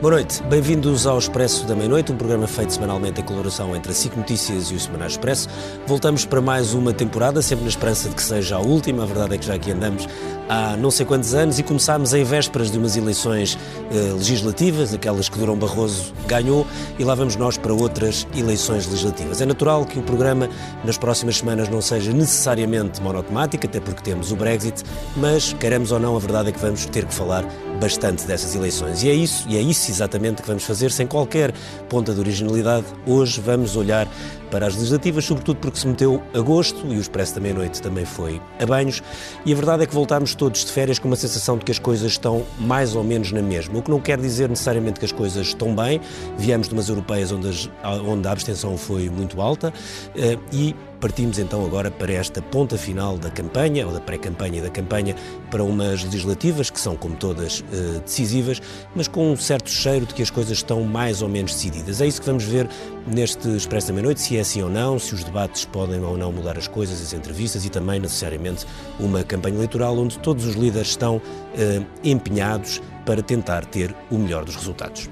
Boa noite, bem-vindos ao Expresso da Meia-Noite, um programa feito semanalmente em colaboração entre a SIC Notícias e o Semanário Expresso. Voltamos para mais uma temporada, sempre na esperança de que seja a última. A verdade é que já aqui andamos há não sei quantos anos e começámos em vésperas de umas eleições eh, legislativas, aquelas que Durão Barroso ganhou, e lá vamos nós para outras eleições legislativas. É natural que o programa nas próximas semanas não seja necessariamente monotemático, até porque temos o Brexit, mas queremos ou não, a verdade é que vamos ter que falar bastante dessas eleições. E é isso, e é isso exatamente que vamos fazer, sem qualquer ponta de originalidade. Hoje vamos olhar para as legislativas, sobretudo porque se meteu agosto e o Expresso da Meia-Noite também foi a banhos. E a verdade é que voltámos todos de férias com uma sensação de que as coisas estão mais ou menos na mesma. O que não quer dizer necessariamente que as coisas estão bem. Viemos de umas europeias onde, as, onde a abstenção foi muito alta eh, e Partimos então agora para esta ponta final da campanha, ou da pré-campanha e da campanha, para umas legislativas que são, como todas, eh, decisivas, mas com um certo cheiro de que as coisas estão mais ou menos decididas. É isso que vamos ver neste Expresso da Meia-Noite, se é assim ou não, se os debates podem ou não mudar as coisas, as entrevistas e também, necessariamente, uma campanha eleitoral onde todos os líderes estão eh, empenhados para tentar ter o melhor dos resultados.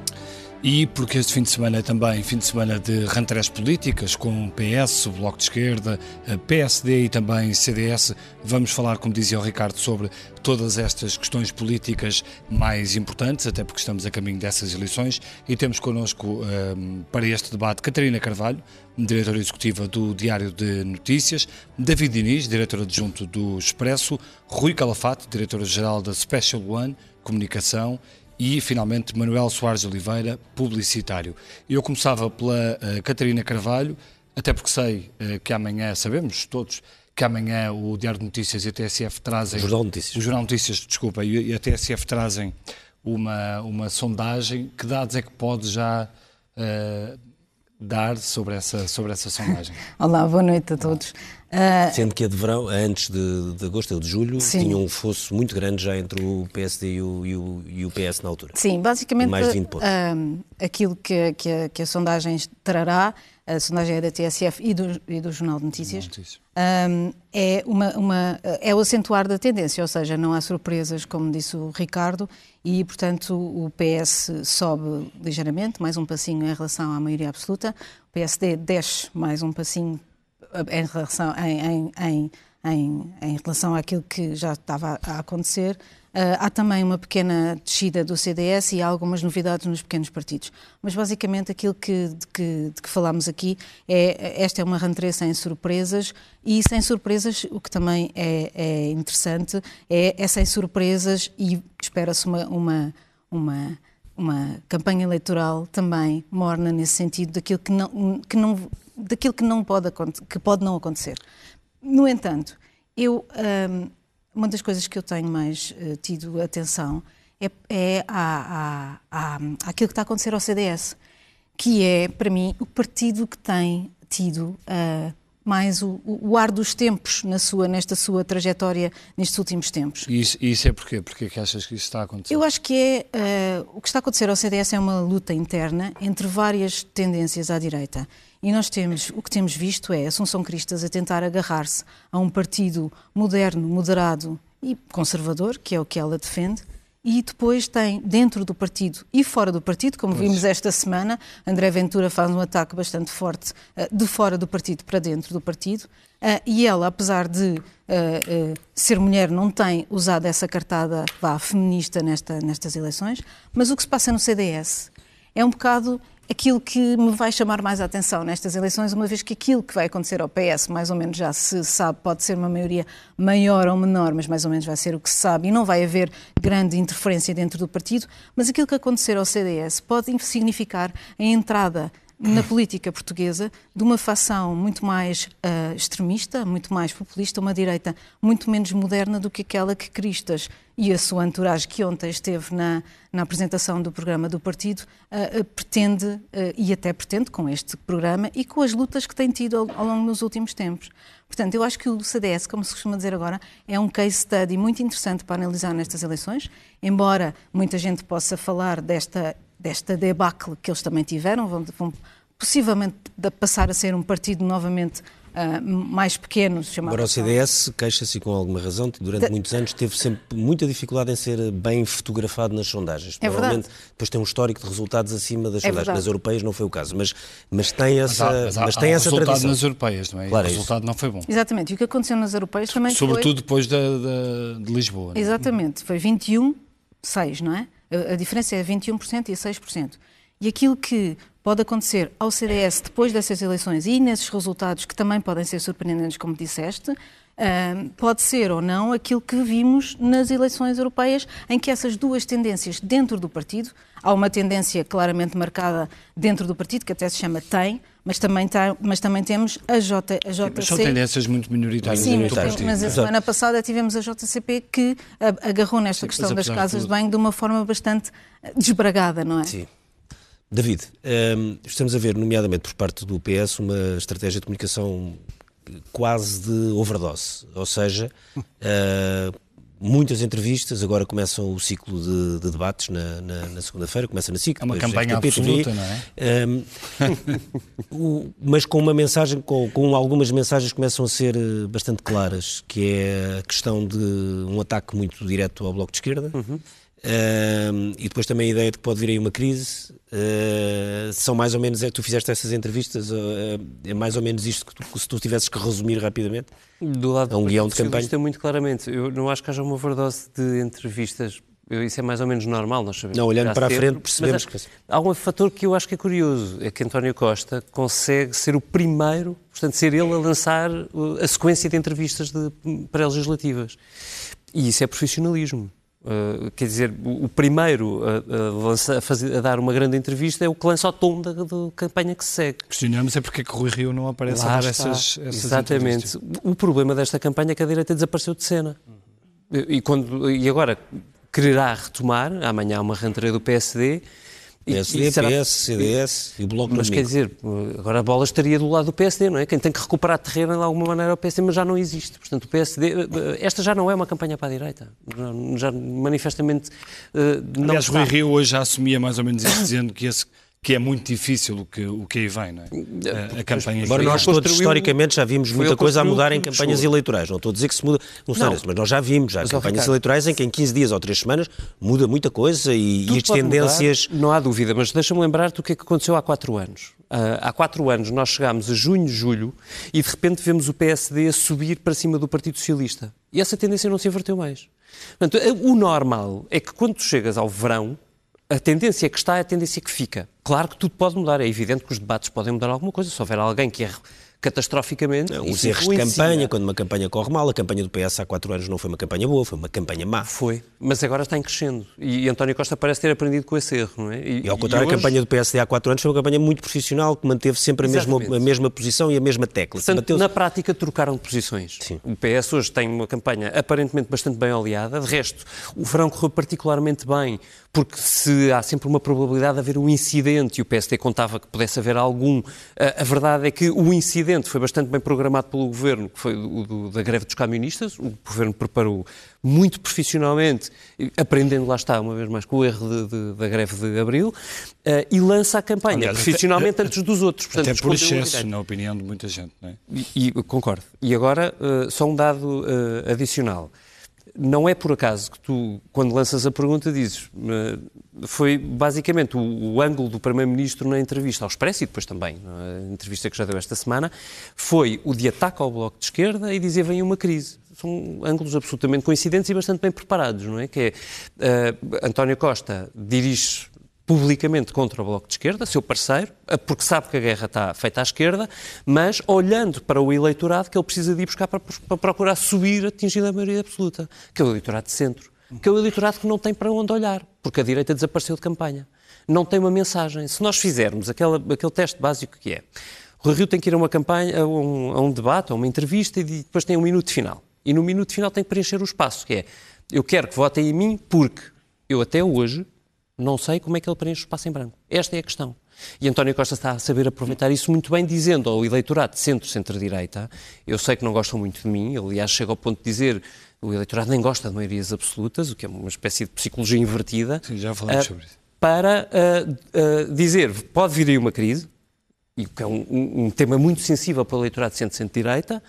E porque este fim de semana é também fim de semana de rentrées políticas, com PS, o Bloco de Esquerda, PSD e também CDS, vamos falar, como dizia o Ricardo, sobre todas estas questões políticas mais importantes, até porque estamos a caminho dessas eleições, e temos connosco um, ehm, para este debate Catarina Carvalho, diretora executiva do Diário de Notícias, David Diniz, diretor adjunto do Expresso, Rui Calafate, diretor-geral da Special One Comunicação e, finalmente, Manuel Soares Oliveira, publicitário. Eu começava pela uh, Catarina Carvalho, até porque sei uh, que amanhã, sabemos todos, que amanhã o Diário de Notícias e a TSF trazem... O Jornal de Notícias. O Jornal de Notícias, desculpa, e a TSF trazem uma, uma sondagem. Que dados é que pode já uh, dar sobre essa, sobre essa sondagem? Olá, boa noite a todos. Uh, Sendo que a de verão, antes de, de agosto ou de julho, sim. tinha um fosso muito grande já entre o PSD e o, e o, e o PS na altura. Sim, basicamente mais de 20 pontos. Uh, aquilo que, que, a, que a sondagem trará, a sondagem é da TSF e do, e do Jornal de Notícias, uh, é, uma, uma, é o acentuar da tendência, ou seja, não há surpresas, como disse o Ricardo, e, portanto, o PS sobe ligeiramente, mais um passinho em relação à maioria absoluta, o PSD desce mais um passinho em relação, em, em, em, em, relação àquilo que já estava a acontecer. Uh, há também uma pequena descida do CDS e há algumas novidades nos pequenos partidos. Mas basicamente aquilo que, de, que, de que falámos aqui é esta é uma rentrée sem surpresas e sem surpresas o que também é, é interessante é, é sem surpresas e espera-se uma, uma, uma uma campanha eleitoral também morna nesse sentido daquilo que não, que não daquilo que não pode, que pode não acontecer. No entanto, eu, um, uma das coisas que eu tenho mais uh, tido atenção é, é a, a, a, aquilo que está a acontecer ao CDS, que é, para mim, o partido que tem tido uh, mais o, o, ar dos tempos na sua, nesta sua trajetória nestes últimos tempos. E isso, isso é porquê? Porquê que achas que isso está a acontecer? Eu acho que é, uh, o que está a acontecer ao CDS é uma luta interna entre várias tendências à direita. E nós temos, o que temos visto é Assunção Cristas a tentar agarrar-se a um partido moderno, moderado e conservador, que é o que ela defende, e depois tem dentro do partido e fora do partido, como pois. vimos esta semana, André Ventura faz um ataque bastante forte uh, de fora do partido para dentro do partido, uh, e ela, apesar de uh, ser mulher, não tem usado essa cartada vá, feminista nesta, nestas eleições, mas o que se passa no CDS é um bocado aquilo que me vai chamar mais a atenção nestas eleições, uma vez que aquilo que vai acontecer ao PS, mais ou menos já se sabe, pode ser uma maioria maior ou menor, mas mais ou menos vai ser o que se sabe, e não vai haver grande interferência dentro do partido, mas aquilo que acontecer ao CDS pode significar a entrada na política portuguesa de uma facção muito mais uh, extremista, muito mais populista, uma direita muito menos moderna do que aquela que Cristas e a sua entourage que ontem esteve na, na apresentação do programa do partido uh, uh, pretende, e até pretende com este programa e com as lutas que tem tido ao, ao longo dos últimos tempos. Portanto, eu acho que o CDS, como se costuma dizer agora, é um case study muito interessante para analisar nestas eleições, embora muita gente possa falar desta desta debacle que eles também tiveram, vão, vão possivelmente passar a ser um partido novamente uh, mais pequenos. Agora o CDS queixa-se com alguma razão, durante de... muitos anos teve sempre muita dificuldade em ser bem fotografado nas sondagens. É Provavelmente verdade. depois tem um histórico de resultados acima das é sondagens. Verdade. Nas europeias não foi o caso, mas, mas tem essa, mas há, mas há, mas tem há essa resultado tradição. nas europeias, não é? Claro, o é resultado não foi bom. Exatamente. E o que aconteceu nas europeias também Sobretudo foi... depois da, da, de Lisboa. Não é? Exatamente. Foi 21, 6, não é? A, diferença é 21% e 6%. E aquilo que pode acontecer ao CDS depois dessas eleições e nesses resultados que também podem ser surpreendentes, como disseste, pode ser ou não aquilo que vimos nas eleições europeias, em que essas duas tendências dentro do partido, há uma tendência claramente marcada dentro do partido, que até se chama TEM, mas também, tá, mas também temos a, J, a JC. Mas são tendências muito minoritárias. Sim, mas, mas a semana passada tivemos a JCP que agarrou nesta Sim, questão das casas de banho de uma forma bastante desbragada, não é? Sim. David, um, estamos a ver, nomeadamente por parte do PS, uma estratégia de comunicação quase de overdose, ou seja, uh, muitas entrevistas, agora começam o ciclo de, de debates na, na, na segunda-feira, começa na SIC. É uma campanha absoluta, não é? Um, o, mas com uma mensagem, com, com algumas mensagens que começam a ser eh, bastante claras, que é a questão de um ataque muito direto ao Bloco de Esquerda, uhum. Uh, e depois também a ideia de que pode vir aí uma crise. Uh, são mais ou menos, é, tu fizeste essas entrevistas, uh, é mais ou menos isto que tu, se tu tivesses que resumir rapidamente? Do lado é um guião de campanha. muito claramente. Eu não acho que haja uma overdose de entrevistas. Eu, isso é mais ou menos normal, nós sabemos. Não, olhando para a frente percebemos que... Há um fator que eu acho que é curioso, é que António Costa consegue ser o primeiro, portanto, ser ele a lançar a sequência de entrevistas de pré-legislativas. E isso é profissionalismo. Uh, quer dizer, o, primeiro a, a, a, fazer, a, dar uma grande entrevista é o que lança o tom da, da campanha que se segue. Questionamos é porque é que Rui Rio não aparece Lá a dar essas, essas Exatamente. O problema desta campanha é que a direita desapareceu de cena. Uhum. E, quando, e agora quererá retomar, amanhã há uma rentrée do PSD, PSD, e será... PS, CDS e o Bloco Mas quer dizer, agora a bola estaria do lado do PSD, não é? Quem tem que recuperar terreno de alguma maneira é o PSD, mas já não existe. Portanto, o PSD, esta já não é uma campanha para a direita. Já manifestamente eh, não Aliás, está. Rui Rio hoje já assumia mais ou menos isso, dizendo que esse que é muito difícil o que, o que aí vem, não é? A, a campanha Agora, nós todos historicamente já vimos muita coisa a mudar em campanhas eleitorais. Não estou a dizer que se muda, não, não. mas nós já vimos já campanhas Ricardo, eleitorais em que em 15 dias ou 3 semanas muda muita coisa e, e as tendências. Mudar, não há dúvida, mas deixa-me lembrar-te o que é que aconteceu há 4 anos. Uh, há 4 anos nós chegámos a junho, julho e de repente vemos o PSD a subir para cima do Partido Socialista. E essa tendência não se inverteu mais. Portanto, o normal é que quando tu chegas ao verão, a tendência que está é a tendência que fica. Claro que tudo pode mudar, é evidente que os debates podem mudar alguma coisa. Se houver alguém que erre catastroficamente. Não, os erros de campanha, quando uma campanha corre mal, a campanha do PS há quatro anos não foi uma campanha boa, foi uma campanha má. Foi, mas agora está em crescendo. E António Costa parece ter aprendido com esse erro, não é? E, e ao contrário, e hoje... a campanha do PSD há quatro anos foi uma campanha muito profissional, que manteve sempre a mesma, a mesma posição e a mesma tecla. Portanto, Bateu na prática trocaram de posições. Sim. O PS hoje tem uma campanha aparentemente bastante bem aliada, de resto, o verão correu particularmente bem, porque se há sempre uma probabilidade de haver um incidente, e o PSD contava que pudesse haver algum, a, a verdade é que o incidente foi bastante bem programado pelo governo, que foi o do, da greve dos camionistas. O governo preparou muito profissionalmente, aprendendo lá está, uma vez mais, com o erro de, de, da greve de abril, uh, e lança a campanha Aliás, profissionalmente até, antes dos outros. Portanto, até por excesso, na opinião de muita gente. Não é? e, e, concordo. E agora, uh, só um dado uh, adicional não é por acaso que tu, quando lanças a pergunta, dizes. Foi basicamente o, o ângulo do Primeiro-Ministro na entrevista ao Expresso e depois também na entrevista que já deu esta semana, foi o de ataque ao Bloco de Esquerda e dizer vem uma crise. São ângulos absolutamente coincidentes e bastante bem preparados, não é? Que é uh, António Costa dirige publicamente contra o Bloco de Esquerda, seu parceiro, eh, porque sabe que a guerra está feita à esquerda, mas olhando para o eleitorado que ele precisa de ir buscar para, para procurar subir, atingir a maioria absoluta, que é o eleitorado de centro, que é o eleitorado que não tem para onde olhar, porque a direita desapareceu de campanha. Não tem uma mensagem. Se nós fizermos aquele, teste básico que é, o Rio tem que ir a uma campanha, a um, a um debate, a uma entrevista e depois tem um minuto final. E no minuto final tem que preencher o espaço, que é, eu quero que votem em mim porque eu até hoje não sei como é que ele preenche o espaço em branco. Esta é a questão. E António Costa está a saber aproveitar isso muito bem, dizendo ao eleitorado de centro-centro-direita, eu sei que não gostam muito de mim, aliás chega ao ponto de dizer o eleitorado nem gosta de maiorias absolutas, o que é uma espécie de psicologia invertida. Sim, já falamos uh, sobre isso. Para uh, uh, dizer, pode vir aí uma crise, e que é um, um, um tema muito sensível para o eleitorado de centro-centro-direita,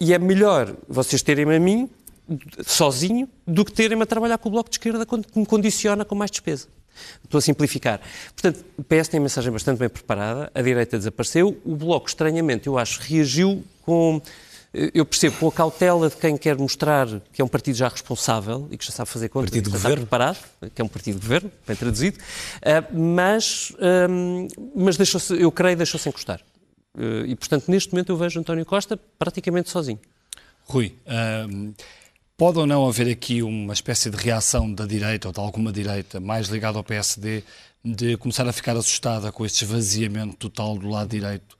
e é melhor vocês terem-me a mim, sozinho, do que terem-me a trabalhar com o Bloco de Esquerda que me condiciona com mais despesa. Estou a simplificar. Portanto, o PS tem a mensagem bastante bem preparada, a direita desapareceu, o Bloco, estranhamente, eu acho, reagiu com eu percebo com a cautela de quem quer mostrar que é um partido já responsável e que já sabe fazer contas, partido que já está preparado, que é um partido de governo, bem traduzido, uh, mas, um, mas deixou eu creio, deixou-se encostar. Uh, e, portanto, neste momento eu vejo António Costa praticamente sozinho. Rui, um, pode ou não haver aqui uma espécie de reação da direita ou de alguma direita mais ligada ao PSD de começar a ficar assustada com este esvaziamento total do lado direito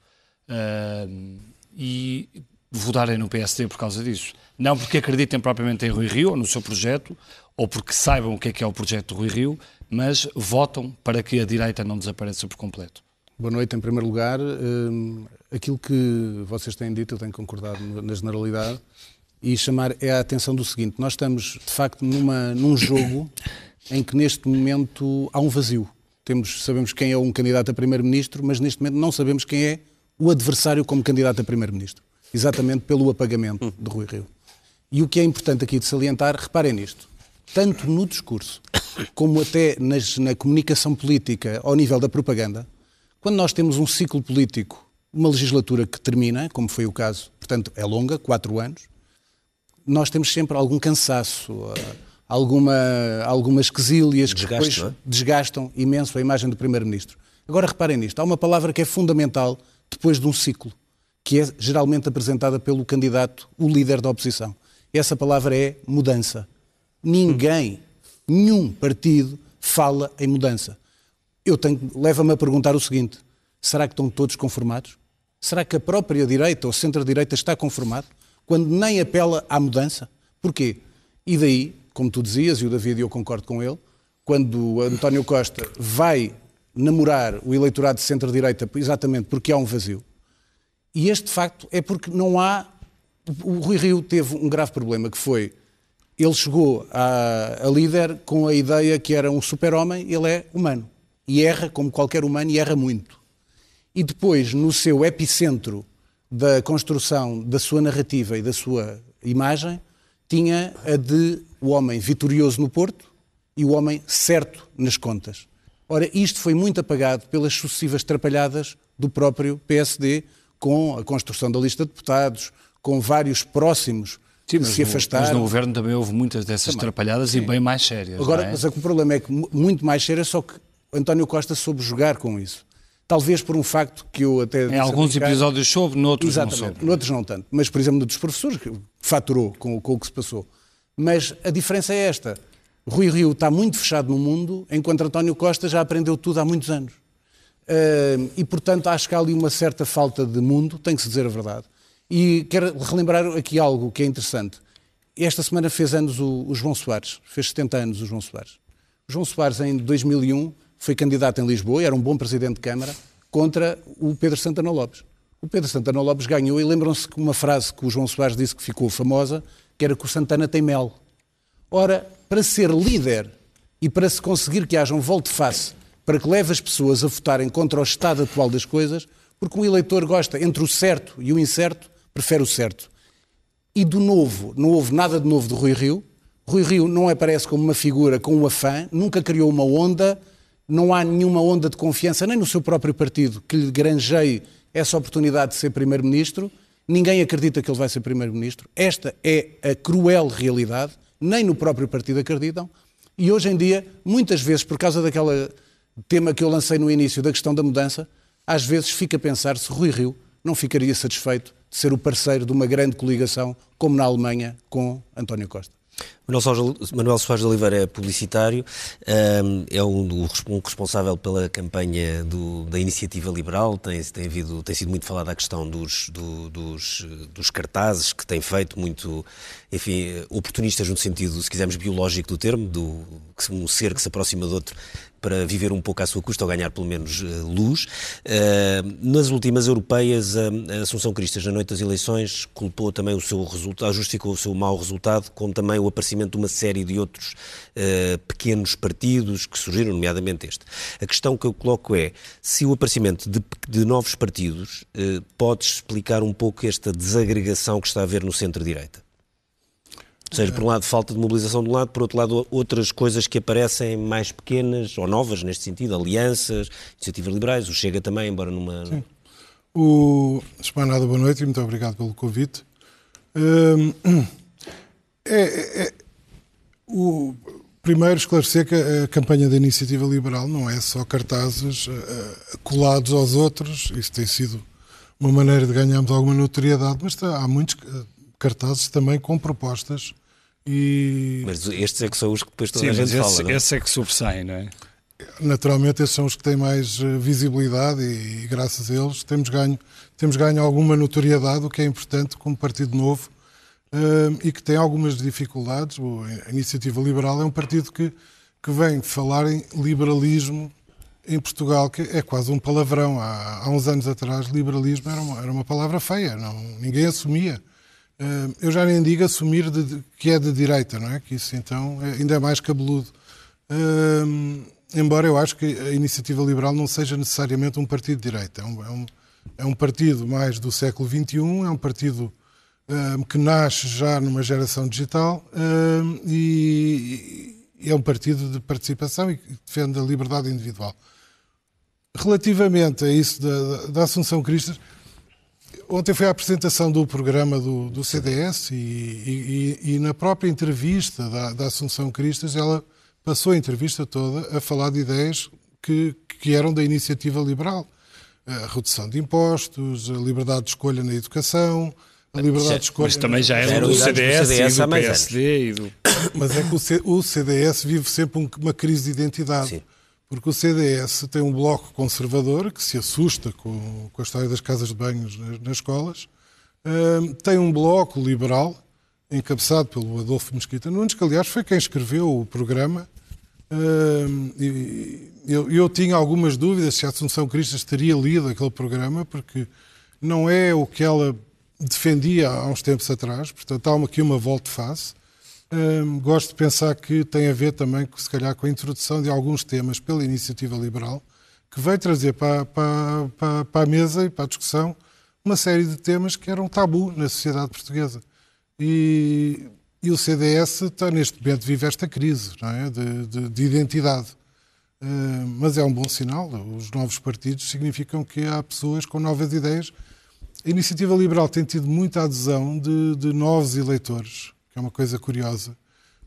uh, e votarem no PSD por causa disso. Não porque acreditem propriamente em Rui Rio ou no seu projeto, ou porque saibam o que é que é o projeto do Rui Rio, mas votam para que a direita não desapareça por completo. Boa noite, em primeiro lugar. Hum, aquilo que vocês têm dito, eu tenho concordado na generalidade, e chamar é a atenção do seguinte: nós estamos, de facto, numa, num jogo em que neste momento há um vazio. Temos, sabemos quem é um candidato a primeiro-ministro, mas neste momento não sabemos quem é o adversário como candidato a primeiro-ministro exatamente pelo apagamento de Rui Rio. E o que é importante aqui de salientar, reparem nisto, tanto no discurso como até nas, na comunicação política ao nível da propaganda, quando nós temos um ciclo político, uma legislatura que termina, como foi o caso, portanto é longa, quatro anos, nós temos sempre algum cansaço, eh, alguma, algumas quesílias que depois é? desgastam imenso a imagem do Primeiro-Ministro. Agora reparem nisto, há uma palavra que é fundamental depois de um ciclo, que é geralmente apresentada pelo candidato, o líder da oposição. Essa palavra é mudança. Ninguém, nenhum partido fala em mudança. Eu tenho, leva-me a perguntar o seguinte: será que estão todos conformados? Será que a própria direita ou centro-direita está conformado quando nem apela à mudança? Porquê? E daí, como tu dizias, e o David, eu concordo com ele, quando António Costa vai namorar o eleitorado de centro-direita exatamente porque há um vazio, e este facto é porque não há. O Rui Rio teve um grave problema que foi. Ele chegou a, a líder com a ideia que era um super-homem, ele é humano. E erra como qualquer humano e erra muito. E depois, no seu epicentro da construção da sua narrativa e da sua imagem, tinha a de o homem vitorioso no Porto e o homem certo nas contas. Ora, isto foi muito apagado pelas sucessivas trapalhadas do próprio PSD, com a construção da lista de deputados, com vários próximos Sim, que se afastaram. Mas no governo também houve muitas dessas também, atrapalhadas sim. e bem mais sérias. Agora, é? mas é o problema é que muito mais sérias, só que António Costa soube jogar com isso. Talvez por um facto que eu até. Em alguns episódios soube, noutros Exatamente, não soube. Noutros não tanto. Mas, por exemplo, no dos professores, que faturou com, com o que se passou. Mas a diferença é esta. Rui Rio está muito fechado no mundo, enquanto António Costa já aprendeu tudo há muitos anos. Uh, e, portanto, acho que há ali uma certa falta de mundo, tem que se dizer a verdade. E quero relembrar aqui algo que é interessante. Esta semana fez anos o, o João Soares, fez 70 anos o João Soares. O João Soares, em 2001, foi candidato em Lisboa, era um bom presidente de Câmara, contra o Pedro Santana Lopes. O Pedro Santana Lopes ganhou e lembram-se que uma frase que o João Soares disse que ficou famosa, que era que o Santana tem mel. Ora, para ser líder e para se conseguir que haja um volte-face para que leve as pessoas a votarem contra o estado atual das coisas, porque o eleitor gosta entre o certo e o incerto, prefere o certo. E do novo, não houve nada de novo de Rui Rio. Rui Rio não aparece como uma figura com um afã, nunca criou uma onda, não há nenhuma onda de confiança, nem no seu próprio partido, que lhe granjeie essa oportunidade de ser Primeiro-Ministro. Ninguém acredita que ele vai ser Primeiro-Ministro. Esta é a cruel realidade, nem no próprio partido acreditam. E hoje em dia, muitas vezes, por causa daquela tema que eu lancei no início da questão da mudança, às vezes fica a pensar se Rui Rio não ficaria satisfeito de ser o parceiro de uma grande coligação, como na Alemanha, com António Costa. Manuel Soares de Oliveira é publicitário, é um, um responsável pela campanha do, da Iniciativa Liberal, tem, tem, havido, tem sido muito falada a questão dos, do, dos, dos, cartazes, que tem feito muito, enfim, oportunistas no sentido, se quisermos, biológico do termo, do, um ser que se aproxima de outro para viver um pouco à sua custa ou ganhar pelo menos luz. Nas últimas europeias, a Assunção Cristas, na noite das eleições, culpou também o seu resultado, justificou o seu mau resultado, com também o aparecimento de uma série de outros pequenos partidos que surgiram, nomeadamente este. A questão que eu coloco é se o aparecimento de, de novos partidos pode explicar um pouco esta desagregação que está a haver no centro-direita. Ou seja, por um lado, falta de mobilização um lado, por outro lado, outras coisas que aparecem mais pequenas ou novas neste sentido, alianças, iniciativas liberais, o Chega também, embora numa. Sim. O Espanada, boa noite e muito obrigado pelo convite. Hum, é, é, é, o, primeiro, esclarecer que a campanha da Iniciativa Liberal não é só cartazes uh, colados aos outros, isso tem sido uma maneira de ganharmos alguma notoriedade, mas há muitos cartazes também com propostas e... Mas estes é que são os que depois toda Sim, a gente esse, fala, não é? Esses é que sobressaem, não é? Naturalmente, esses são os que têm mais eh, visibilidade e, e, graças a eles temos ganho, temos ganho alguma notoriedade, o que é importante como Partido Novo uh, e que tem algumas dificuldades. A Iniciativa Liberal é um partido que, que vem falar em liberalismo em Portugal, que é quase um palavrão. Há, há uns anos atrás, liberalismo era uma, era uma palavra feia, não, ninguém assumia. Uh, eu já nem digo assumir de, que é de direita, não é? Que isso então é, ainda é mais cabeludo. Uh, embora eu acho que a iniciativa liberal não seja necessariamente um partido de direita. É um, é um, é um partido mais do século XXI, é um partido uh, que nasce já numa geração digital e, e, é um partido de participação e que defende a liberdade individual. Relativamente a isso da, da Assunção Cristas, ontem foi a apresentação do programa do, do CDS e, e, e, na própria entrevista da, da, Assunção Cristas, ela passou a entrevista toda a falar de ideias que, que eram da iniciativa liberal. A redução de impostos, a liberdade de escolha na educação, a liberdade de escolha... Mas também já eram do CDS, CDS e do PSD. E do... Mas é que o, CDS vive sempre uma crise de identidade. Sim porque o CDS tem um bloco conservador que se assusta com, com a história das casas de banhos nas, nas escolas, tem um bloco liberal, encabeçado pelo Adolfo Mesquita Nunes, que aliás foi quem escreveu o programa. E, eu, eu, tinha algumas dúvidas se a Assunção Cristas teria lido aquele programa, porque não é o que ela defendia há uns tempos atrás, portanto há aqui uma volte-face. Hum, gosto de pensar que tem a ver também, se calhar, com a introdução de alguns temas pela iniciativa liberal, que veio trazer para, para, para, para, a mesa e para a discussão uma série de temas que eram tabu na sociedade portuguesa. E, e o CDS está, neste momento, vive esta crise é? de, de, de, identidade. Hum, mas é um bom sinal. Os novos partidos significam que há pessoas com novas ideias. A iniciativa liberal tem tido muita adesão de, de novos eleitores que é uma coisa curiosa,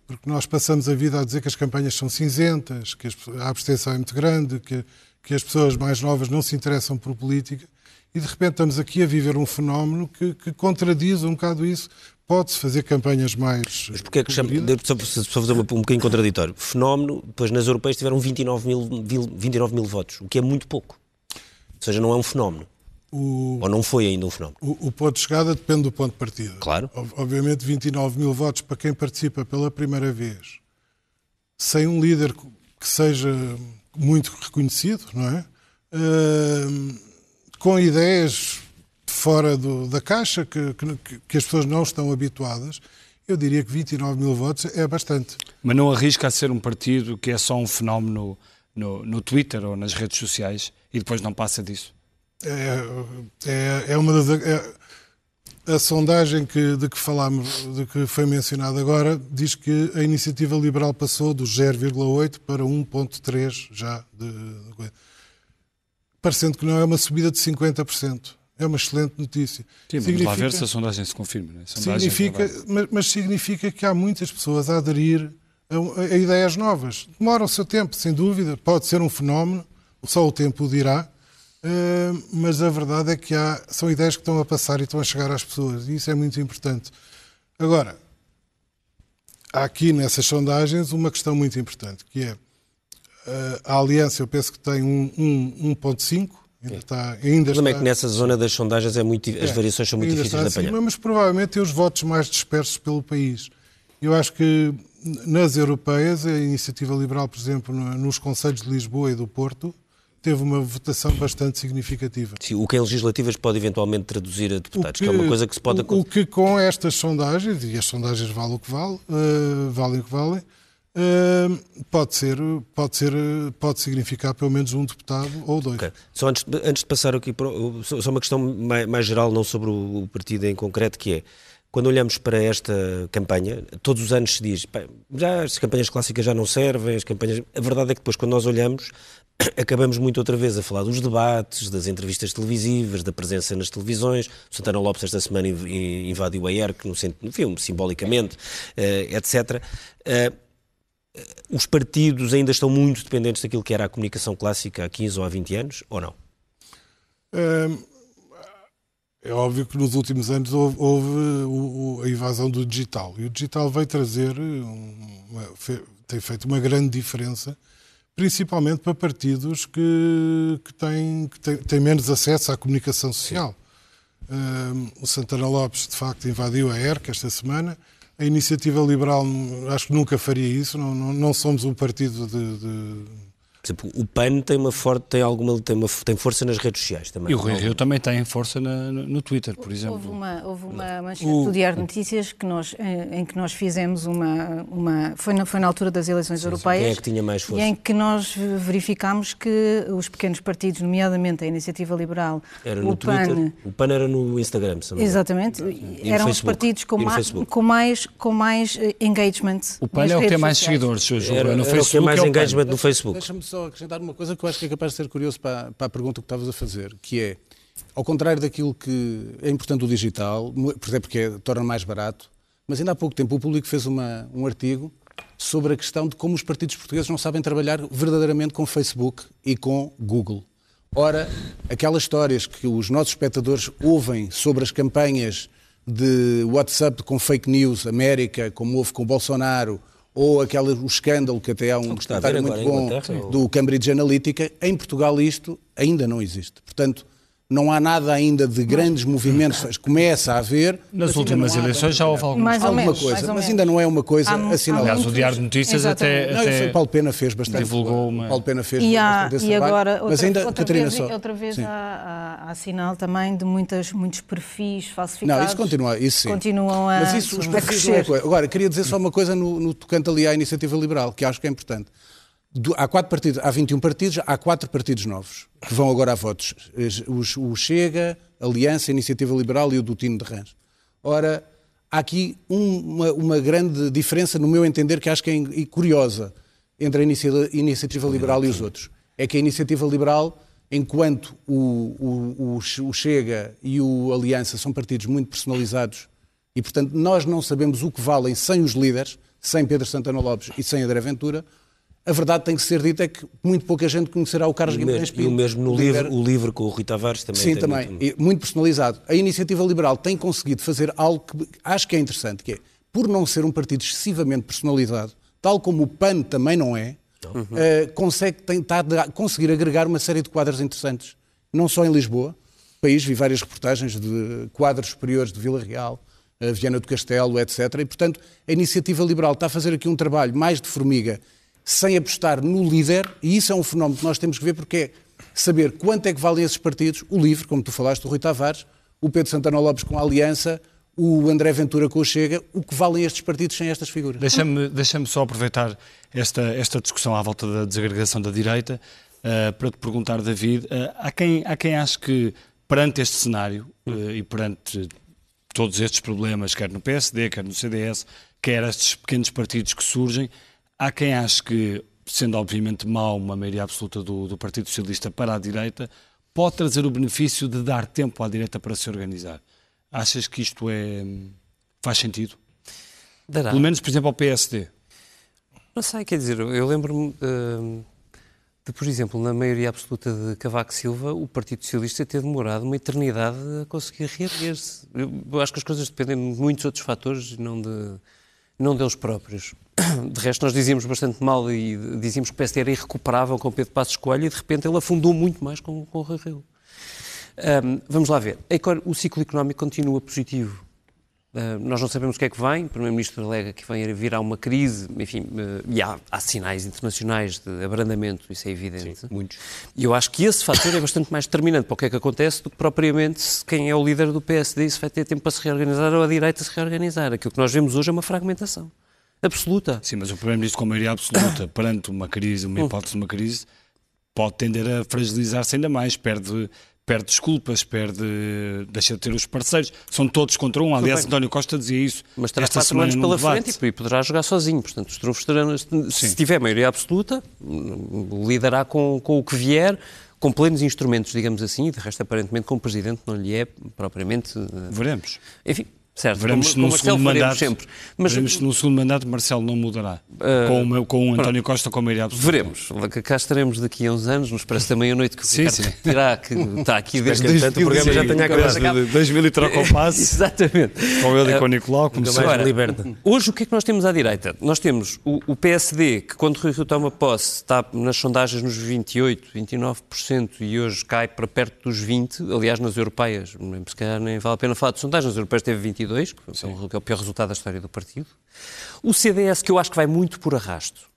porque nós passamos a vida a dizer que as campanhas são cinzentas, que a abstenção é muito grande, que, que as pessoas mais novas não se interessam por política, e de repente estamos aqui a viver um fenómeno que, que contradiz um bocado isso. Pode-se fazer campanhas mais. Mas porquê é que chama. Só, só fazer um, um bocadinho contraditório. Fenómeno, depois nas europeias tiveram 29 mil, 29 mil votos, o que é muito pouco. Ou seja, não é um fenómeno. O, Ou não foi ainda um fenómeno? O, o, ponto de chegada depende do ponto de partida. Claro. Obviamente, 29 mil votos para quem participa pela primeira vez, sem um líder que seja muito reconhecido, não é? Uh, com ideias fora do, da caixa que, que, que, as pessoas não estão habituadas, eu diria que 29 mil votos é bastante. Mas não arrisca a ser um partido que é só um fenómeno no, no Twitter ou nas redes sociais e depois não passa disso? É, é, é uma das. É, a sondagem que, de que falámos, de que foi mencionada agora, diz que a iniciativa liberal passou do 0,8 para 1,3 já. De, de, parecendo que não é uma subida de 50%. É uma excelente notícia. Sim, significa, vamos lá ver se a sondagem se confirma. Né? significa, mas, mas, significa que há muitas pessoas a aderir a, a ideias novas. Demora o seu tempo, sem dúvida. Pode ser um fenómeno, só o tempo o dirá Uh, mas a verdade é que há, são ideias que estão a passar e estão a chegar às pessoas, e isso é muito importante. Agora, há aqui nessas sondagens uma questão muito importante, que é uh, a Aliança, eu penso que tem um, um 1.5, ainda está... Ainda o problema está, é que nessa zona das sondagens é muito, as é, variações são muito difíceis de apanhar. Mas provavelmente tem os votos mais dispersos pelo país. Eu acho que nas europeias, a iniciativa liberal, por exemplo, nos Conselhos de Lisboa e do Porto, teve uma votação bastante significativa. Sim, o que em legislativas pode eventualmente traduzir a deputados, que, que, é uma coisa que se pode acontecer. O que com estas sondagens, e as sondagens valem o que vale, uh, valem o que valem, uh, pode ser, pode ser, pode significar pelo menos um deputado ou dois. Okay. Só antes, antes de passar aqui, para, só uma questão mais, mais geral, não sobre o, o partido em concreto, que é, quando olhamos para esta campanha, todos os anos se diz, já as campanhas clássicas já não servem, as campanhas... A verdade é que depois, quando nós olhamos, acabamos muito outra vez a falar dos debates, das entrevistas televisivas, da presença nas televisões. Santana Lopes esta semana invadiu a ERC no, filme, simbolicamente, uh, etc. Uh, os partidos ainda estão muito dependentes daquilo que era a comunicação clássica há 15 ou há 20 anos, ou não? É óbvio que nos últimos anos houve, houve a invasão do digital e o digital veio trazer, uma, tem feito uma grande diferença principalmente para partidos que, que, têm, que têm, têm menos acesso à comunicação social. O Santana Lopes, de facto, invadiu a ERC esta semana. A Iniciativa Liberal, acho que nunca faria isso. Não, não, não somos um partido de, de exemplo, o PAN tem uma forte, tem alguma, tem, uma, tem força nas redes sociais também. E o Rui Rio também tem força na, no, Twitter, por exemplo. Houve uma, houve uma manchete o, do Diário de Notícias que nós, em, em, que nós fizemos uma, uma foi, na, foi na altura das eleições sim, europeias. Quem é que tinha mais força? E em que nós verificámos que os pequenos partidos, nomeadamente a Iniciativa Liberal, era no o Twitter, PAN... O PAN era no Instagram, também. Exatamente. E eram os partidos com, ma, com, mais, com mais eh, engagement. O PAN é o que tem mais seguidores, João, era, no era Facebook. O que tem mais é engagement no Facebook. Deixa-me só acrescentar uma coisa que eu acho que é capaz de ser curioso para, para a pergunta que estavas a fazer, que é, ao contrário daquilo que é importante o digital, por exemplo, porque é, torna mais barato, mas ainda há pouco tempo o público fez uma, um artigo sobre a questão de como os partidos portugueses não sabem trabalhar verdadeiramente com Facebook e com Google. Ora, aquelas histórias que os nossos espectadores ouvem sobre as campanhas de WhatsApp com fake news, América, como houve com Bolsonaro, ou aquele, o escândalo que até há um documentário muito bom do Cambridge Analytica, em Portugal isto ainda não existe. Portanto, não há nada ainda de grandes movimentos, começa a haver. Nas últimas eleições já houve alguma, mais alguma menos, coisa, mas ainda não é uma coisa há, assinalada. Aliás, o Diário de Notícias até, não, até Paulo Pena fez bastante. Divulgou uma... Paulo Pena fez e há, bastante e agora, outra, mas ainda, outra Catarina, vez, só. outra vez há, há, há, sinal também de muitas, muitos perfis falsificados. Não, isso continua, isso sim. Continuam a, mas isso, os perfis não é coisa. Agora, queria dizer só uma coisa no, no tocante ali à iniciativa liberal, que acho que é importante há quatro partidos, há 21 partidos, há quatro partidos novos que vão agora a votos. O, Chega, a Aliança, Iniciativa Liberal e o Dutino de Rãs. Ora, há aqui uma, uma, grande diferença, no meu entender, que acho que é curiosa entre a Iniciativa, iniciativa Liberal e os outros. É que a Iniciativa Liberal, enquanto o, o, o Chega e o Aliança são partidos muito personalizados e, portanto, nós não sabemos o que valem sem os líderes, sem Pedro Santana Lopes e sem André Ventura, a verdade tem que ser dita é que muito pouca gente conhecerá o Carlos Guimarães Pinto. E o mesmo no livro, o livro com o Rui Tavares também Sim, também. Muito... muito personalizado. A Iniciativa Liberal tem conseguido fazer algo que acho que é interessante, que é, por não ser um partido excessivamente personalizado, tal como o PAN também não é, uhum. uh, consegue tentar conseguir agregar uma série de quadros interessantes. Não só em Lisboa, país, vi várias reportagens de quadros superiores de Vila Real, uh, Viana do Castelo, etc. E, portanto, a Iniciativa Liberal está a fazer aqui um trabalho mais de formiga sem apostar no líder, e isso é um fenómeno que nós temos que ver, porque é saber quanto é que valem esses partidos, o LIVRE, como tu falaste, o Rui Tavares, o Pedro Santana Lopes com a Aliança, o André Ventura com o Chega, o que valem estes partidos sem estas figuras. Deixa-me deixa só aproveitar esta, esta discussão à volta da desagregação da direita uh, para te perguntar, David, uh, há, quem, há quem ache que perante este cenário uh, e perante todos estes problemas, quer no PSD, quer no CDS, quer estes pequenos partidos que surgem, Há quem ache que, sendo obviamente mau uma maioria absoluta do, do Partido Socialista para a direita, pode trazer o benefício de dar tempo à direita para se organizar. Achas que isto é faz sentido? Dará. Pelo menos, por exemplo, ao PSD. Não sei, quer dizer, eu lembro-me uh, de, por exemplo, na maioria absoluta de Cavaco Silva, o Partido Socialista ter demorado uma eternidade a conseguir reerguer-se. Eu acho que as coisas dependem de muitos outros fatores, não de não deles próprios. De resto, nós dizíamos bastante mal e dizíamos que o PSD era irrecuperável com Pedro Passos Coelho e, de repente, ele afundou muito mais com, com o Rui Rio. Um, vamos lá ver. O ciclo económico continua positivo. Uh, nós não sabemos o que é que vem, o Primeiro-Ministro alega que vem virá uma crise, enfim, uh, e há, há, sinais internacionais de abrandamento, isso é evidente. Sim, muitos. E eu acho que esse fator é bastante mais determinante para o que é que acontece do que propriamente quem é o líder do PSD se vai ter tempo para se reorganizar ou a direita se reorganizar. Aquilo que nós vemos hoje é uma fragmentação absoluta. Sim, mas o Primeiro-Ministro com maioria absoluta, perante uma crise, uma hipótese de uma crise, pode tender a fragilizar-se ainda mais, perde perde desculpas, perde, deixa de ter os parceiros. São todos contra um. Aliás, António Costa dizia isso. Mas terá esta quatro anos pela debate. frente e poderá jogar sozinho. Portanto, os trunfos terão, se tiver maioria absoluta, lidará com, com o que vier com plenos instrumentos, digamos assim, e de resto, aparentemente, como Presidente não lhe é propriamente... Veremos. Enfim, Certo, veremos como, no como segundo mandato, sempre. Mas, veremos no segundo mandato Marcelo não mudará, uh, com, o, com o António Costa com maioria absoluta. Veremos, cá estaremos daqui a uns anos, nos parece da meia-noite que o sim, sim. dirá que está aqui desde que o programa já tenha acabado. 2000 e troca o passe. Exatamente. Com ele e com o Nicolau, como se Agora, liberta. Hoje o que é que nós temos à direita? Nós temos o, o PSD, que quando Rui Rio toma posse está nas sondagens nos 28, 29% e hoje cai para perto dos 20%, aliás nas europeias, se calhar nem vale a pena falar de sondagens, nas europeias teve 22%, que é o pior resultado da história do partido. O CDS, que eu acho que vai muito por arrasto.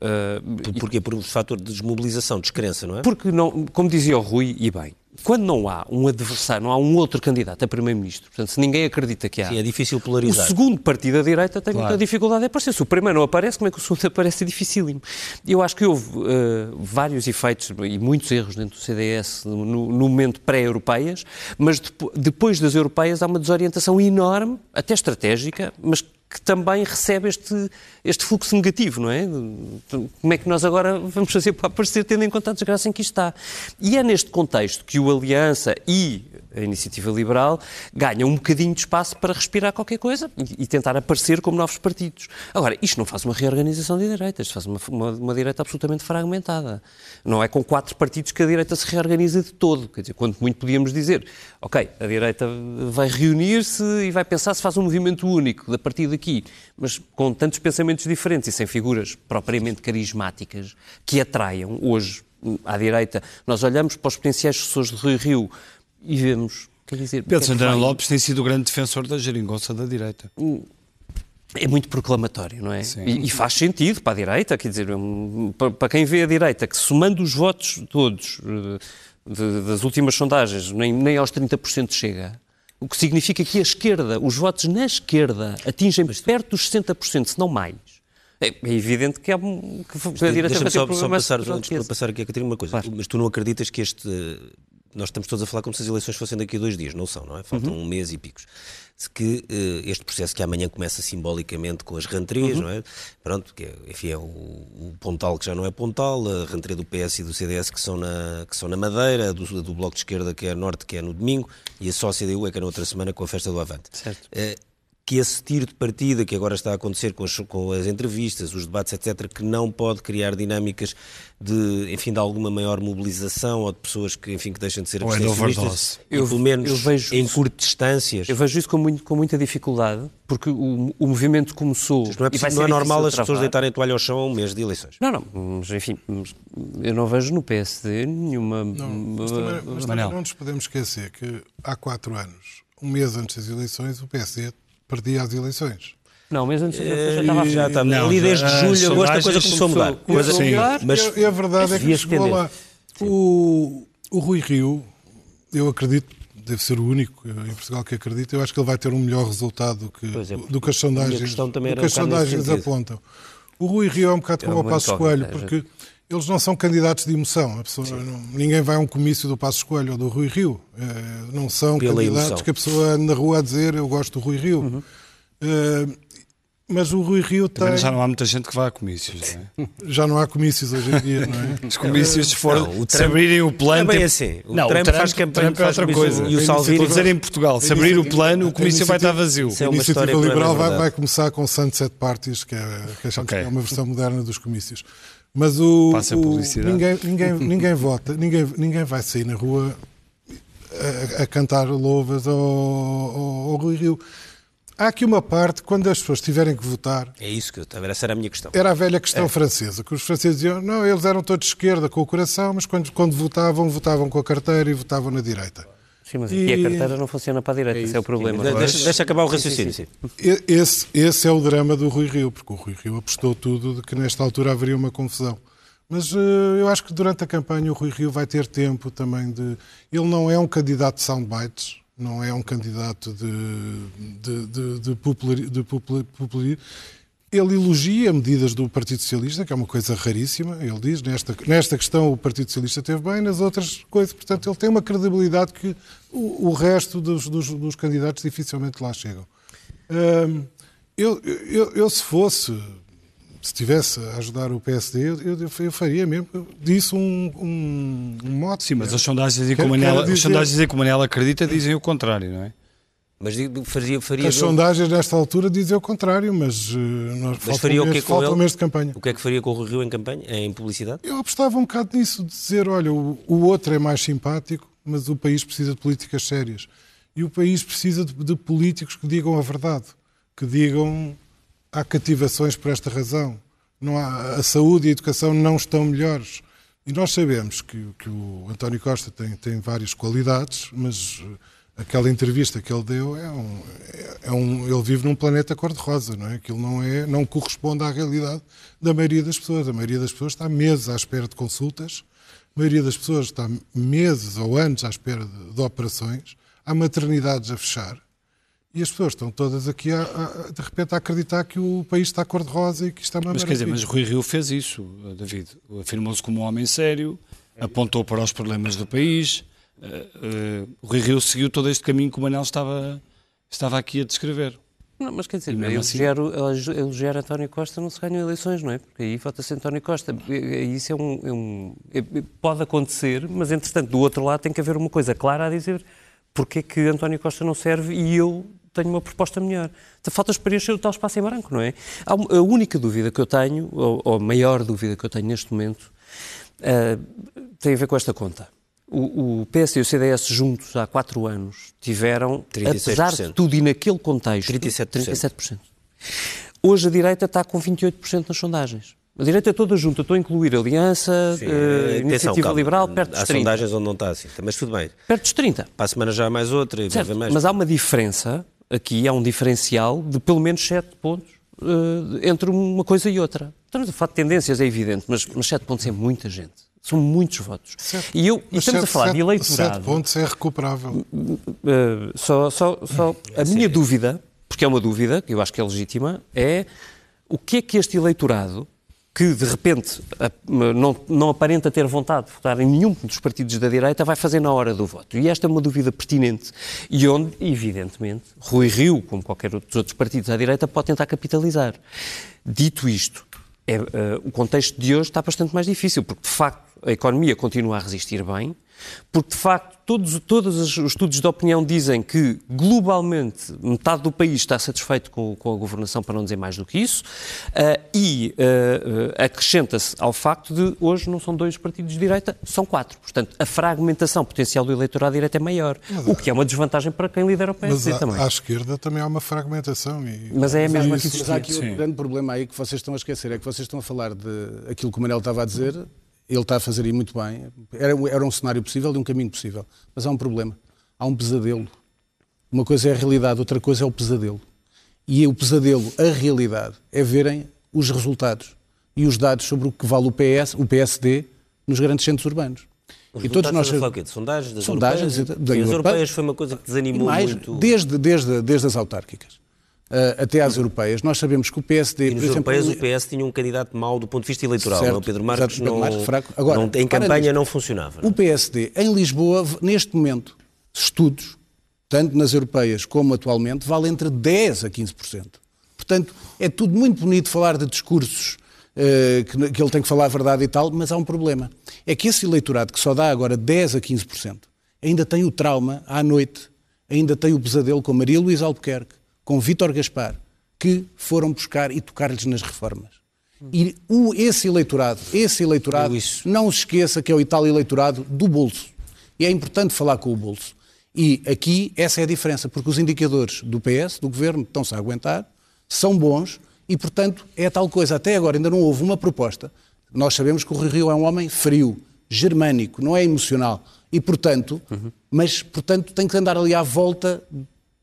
Uh, Porquê? Por um fator de desmobilização, descrença, não é? Porque, não, como dizia o Rui, e bem, quando não há um adversário, não há um outro candidato a Primeiro-Ministro, portanto, se ninguém acredita que há. Sim, é difícil polarizar. O segundo partido da direita tem claro. muita dificuldade em aparecer. Se o primeiro não aparece, como é que o segundo aparece? É dificílimo. Eu acho que houve uh, vários efeitos e muitos erros dentro do CDS no, no momento pré-europeias, mas depois das europeias há uma desorientação enorme, até estratégica, mas que também recebe este, este fluxo negativo, não é? Como é que nós agora vamos fazer para aparecer tendo em conta a desgraça em que está? E é neste contexto que o Aliança e a iniciativa liberal ganha um bocadinho de espaço para respirar qualquer coisa e, e, tentar aparecer como novos partidos. Agora, isto não faz uma reorganização de direitas, isto faz uma, uma, uma, direita absolutamente fragmentada. Não é com quatro partidos que a direita se reorganiza de todo. Quer dizer, quanto muito podíamos dizer, ok, a direita vai reunir-se e vai pensar se faz um movimento único da partir daqui, mas com tantos pensamentos diferentes e sem figuras propriamente carismáticas que atraiam hoje à direita. Nós olhamos para os potenciais sucessores de Rio Rio e vemos. Quer dizer, Pedro é Santana. Lopes tem sido o grande defensor da geringonça da direita. É muito proclamatório, não é? E, e, faz sentido para a direita, quer dizer, para, para, quem vê a direita, que somando os votos todos eh, de, das últimas sondagens, nem, nem aos 30% chega, o que significa que a esquerda, os votos na esquerda, atingem perto dos 60%, se não mais. É, é evidente que, é, que a direita vai ter só, só passar, antes de passar aqui a Catarina uma coisa. Claro. Mas tu não acreditas que este nós estamos todos a falar como se as eleições fossem daqui a dois dias, não são, não é? Faltam uhum. um mês e picos. Que uh, este processo que amanhã começa simbolicamente com as rentrées, uhum. não é? Pronto, que é, enfim, é o, o, Pontal que já não é Pontal, a rentrée do PS e do CDS que são na, que são na Madeira, do, do Bloco de Esquerda que é Norte, que é no domingo, e a só CDU é que é na outra semana com a festa do Avante. Certo. Uh, que esse tiro de partida que agora está a acontecer com as, com as, entrevistas, os debates, etc., que não pode criar dinâmicas de, enfim, de alguma maior mobilização ou de pessoas que, enfim, que deixem de ser é abstencionistas, eu, pelo menos eu vejo em curtas distâncias. Eu vejo isso com, muito, com muita dificuldade, porque o, o movimento começou... Não é, não é normal as pessoas deitarem a toalha ao chão a um mês de eleições. Não, não, mas enfim, eu não vejo no PSD nenhuma... Não, mas também, mas também não nos podemos esquecer que há quatro anos, um mês antes das eleições, o PSD perdia as eleições. Não, mas antes já estava já está, não, ali desde já, julho, agosto a coisa começou a mudar. Coisa, sim, mas e, a verdade é que chegou lá. O, o Rui Rio, eu acredito, deve ser o único em Portugal que acredita, eu acho que ele vai ter um melhor resultado que, é, do que as sondagens, do que as sondagens apontam. O Rui Rio é um bocado como o Passo Coelho, porque eles não são candidatos de emoção. Não, ninguém vai a um comício do Passo Escolho ou do Rui Rio. É, não são Pela candidatos emoção. que a pessoa anda na rua a dizer eu gosto do Rui Rio. Uhum. É, mas o Rui Rio Também tem. Já não há muita gente que vá a comícios, não é? Já não há comícios hoje em dia, não é? Os comícios, se, for, não, se abrirem o plano. É bem assim. O não, Trump, o Trump faz campanha é outra coisa. E o Salvini. dizer em Portugal, se abrir o plano, o comício vai estar vazio. É a iniciativa liberal vai, vai, começar com Sunset Parties, que é, que okay. é uma versão moderna dos comícios. Mas o, o ninguém, ninguém, ninguém vota, ninguém, ninguém vai sair na rua a, a cantar louvas ao, ao, ao Rui Rio. Há aqui uma parte, quando as pessoas tiverem que votar. É isso que eu estava, essa era a minha questão. Era a velha questão é. francesa, que os franceses diziam, não, eles eram todos de esquerda com o coração, mas quando, quando votavam, votavam com a carteira e votavam na direita. Sim, mas aqui e... a carteira não funciona para a direita, é esse é o problema. Deixa, deixa, acabar o raciocínio, sim, sim. Esse, esse é o drama do Rui Rio, porque o Rui Rio apostou tudo de que nesta altura haveria uma confusão. Mas uh, eu acho que durante a campanha o Rui Rio vai ter tempo também de. Ele não é um candidato de soundbites, não é um candidato de, de, de, de, popularidade. Ele elogia medidas do Partido Socialista, que é uma coisa raríssima. Ele diz, nesta, nesta questão o Partido Socialista teve bem, nas outras coisas. Portanto, ele tem uma credibilidade que o, o resto dos, dos, dos, candidatos dificilmente lá chegam. Eu, eu, eu, se fosse se estivesse a ajudar o PSD, eu, eu, eu faria mesmo disso um, um, um mote. Sim, mas as sondagens, quer, Manela, dizer... as sondagens em que o Manela acredita dizem o contrário, não é? Mas faria, faria As sondagens nesta altura dizem o contrário, mas uh, nós mas faria mês, o que com ele? Um mês de campanha. O que é que faria com o Rio em campanha, em publicidade? Eu apostava um bocado nisso, de dizer, olha, o, o outro é mais simpático, mas o país precisa de políticas sérias. E o país precisa de, de políticos que digam a verdade, que digam há cativações por esta razão. Não há, a saúde e a educação não estão melhores. E nós sabemos que, que o António Costa tem, tem várias qualidades, mas aquela entrevista que ele deu é um, é um ele vive num planeta cor-de-rosa, não é? Aquilo não é, não corresponde à realidade da maioria das pessoas. A maioria das pessoas está meses à espera de consultas, a maioria das pessoas está meses ou anos à espera de, de operações, há maternidades a fechar. E as pessoas estão todas aqui, a, a, de repente, a acreditar que o país está cor-de-rosa e que está uma Mas quer dizer, mas Rui Rio fez isso, David. Afirmou-se como um homem sério, apontou para os problemas do país. Uh, uh, o Rui Rio seguiu todo este caminho que o Manel estava, estava aqui a descrever. Não, mas quer dizer, elogiar, assim... elogiar António Costa não se ganham eleições, não é? Porque aí vota-se António Costa. Isso é um, é um é, pode acontecer, mas entretanto, do outro lado tem que haver uma coisa clara a dizer porque é que António Costa não serve e eu tenho uma proposta melhor. Falta preencher o tal espaço em branco, não é? A única dúvida que eu tenho, ou, ou a maior dúvida que eu tenho neste momento, uh, tem a ver com esta conta. O, o PS e o CDS juntos há quatro anos tiveram, 36%. apesar de tudo e naquele contexto, 37%. 37%. Hoje a direita está com 28% nas sondagens. A direita é toda junta, estou a incluir Aliança, Sim, uh, Iniciativa Liberal, perto dos 30. Há sondagens onde não está assim, mas tudo bem. Perto dos 30. Para a semana já há mais outra e certo, mais. Mas há uma diferença, aqui há um diferencial de pelo menos 7 pontos uh, entre uma coisa e outra. Estamos a falar de tendências, é evidente, mas, mas 7 pontos é muita gente. São muitos votos. Certo. E, eu, e estamos sete, a falar sete, de eleitorado. 7 pontos é recuperável. Uh, só, só, só a Sim. minha dúvida, porque é uma dúvida, que eu acho que é legítima, é o que é que este eleitorado que de repente não, não aparenta ter vontade de votar em nenhum dos partidos da direita, vai fazer na hora do voto. E esta é uma dúvida pertinente e onde, evidentemente, Rui Rio, como qualquer outro dos outros partidos à direita, pode tentar capitalizar. Dito isto, é, uh, o contexto de hoje está bastante mais difícil, porque de facto a economia continua a resistir bem, porque de facto todos, todos os estudos de opinião dizem que globalmente metade do país está satisfeito com, com a governação, para não dizer mais do que isso, uh, e uh, acrescenta-se ao facto de hoje não são dois partidos de direita, são quatro. Portanto, a fragmentação potencial do eleitorado direito é maior, mas, o que é uma desvantagem para quem lidera o PSD mas também. À esquerda também há uma fragmentação. E... Mas é a mesma que Mas há aqui o um grande problema aí que vocês estão a esquecer, é que vocês estão a falar de aquilo que o Manel estava a dizer, ele está a fazer aí muito bem. Era, era um cenário possível e um caminho possível. Mas há um problema. Há um pesadelo. Uma coisa é a realidade, outra coisa é o pesadelo. E o pesadelo, a realidade, é verem os resultados e os dados sobre o que vale o PS, o PSD, nos grandes centros urbanos. Os e todos nós falar de sondagens, das sondagens europeias. Da, as europeias foi uma coisa que desanimou mais, muito. Desde, desde, desde as autárquicas. Uh, até às europeias. Nós sabemos que o PSD. E nas europeias o PS tinha um candidato mau do ponto de vista eleitoral. Certo, não? O Pedro Pedro não, fraco. Agora, não, em campanha não funcionava. Não? O PSD, em Lisboa, neste momento, estudos, tanto nas europeias como atualmente, vale entre 10% a 15%. Portanto, é tudo muito bonito falar de discursos uh, que, que ele tem que falar a verdade e tal, mas há um problema. É que esse eleitorado que só dá agora 10% a 15% ainda tem o trauma à noite, ainda tem o pesadelo com Maria Luísa Albuquerque com Vítor Gaspar, que foram buscar e tocar-lhes nas reformas. E o, esse eleitorado, esse eleitorado, não se esqueça que é o tal eleitorado do bolso. E é importante falar com o bolso. E aqui essa é a diferença, porque os indicadores do PS, do governo, estão-se a aguentar, são bons e, portanto, é tal coisa. Até agora ainda não houve uma proposta. Nós sabemos que o Rio é um homem frio, germânico, não é emocional. E, portanto, uhum. mas, portanto, tem que andar ali à volta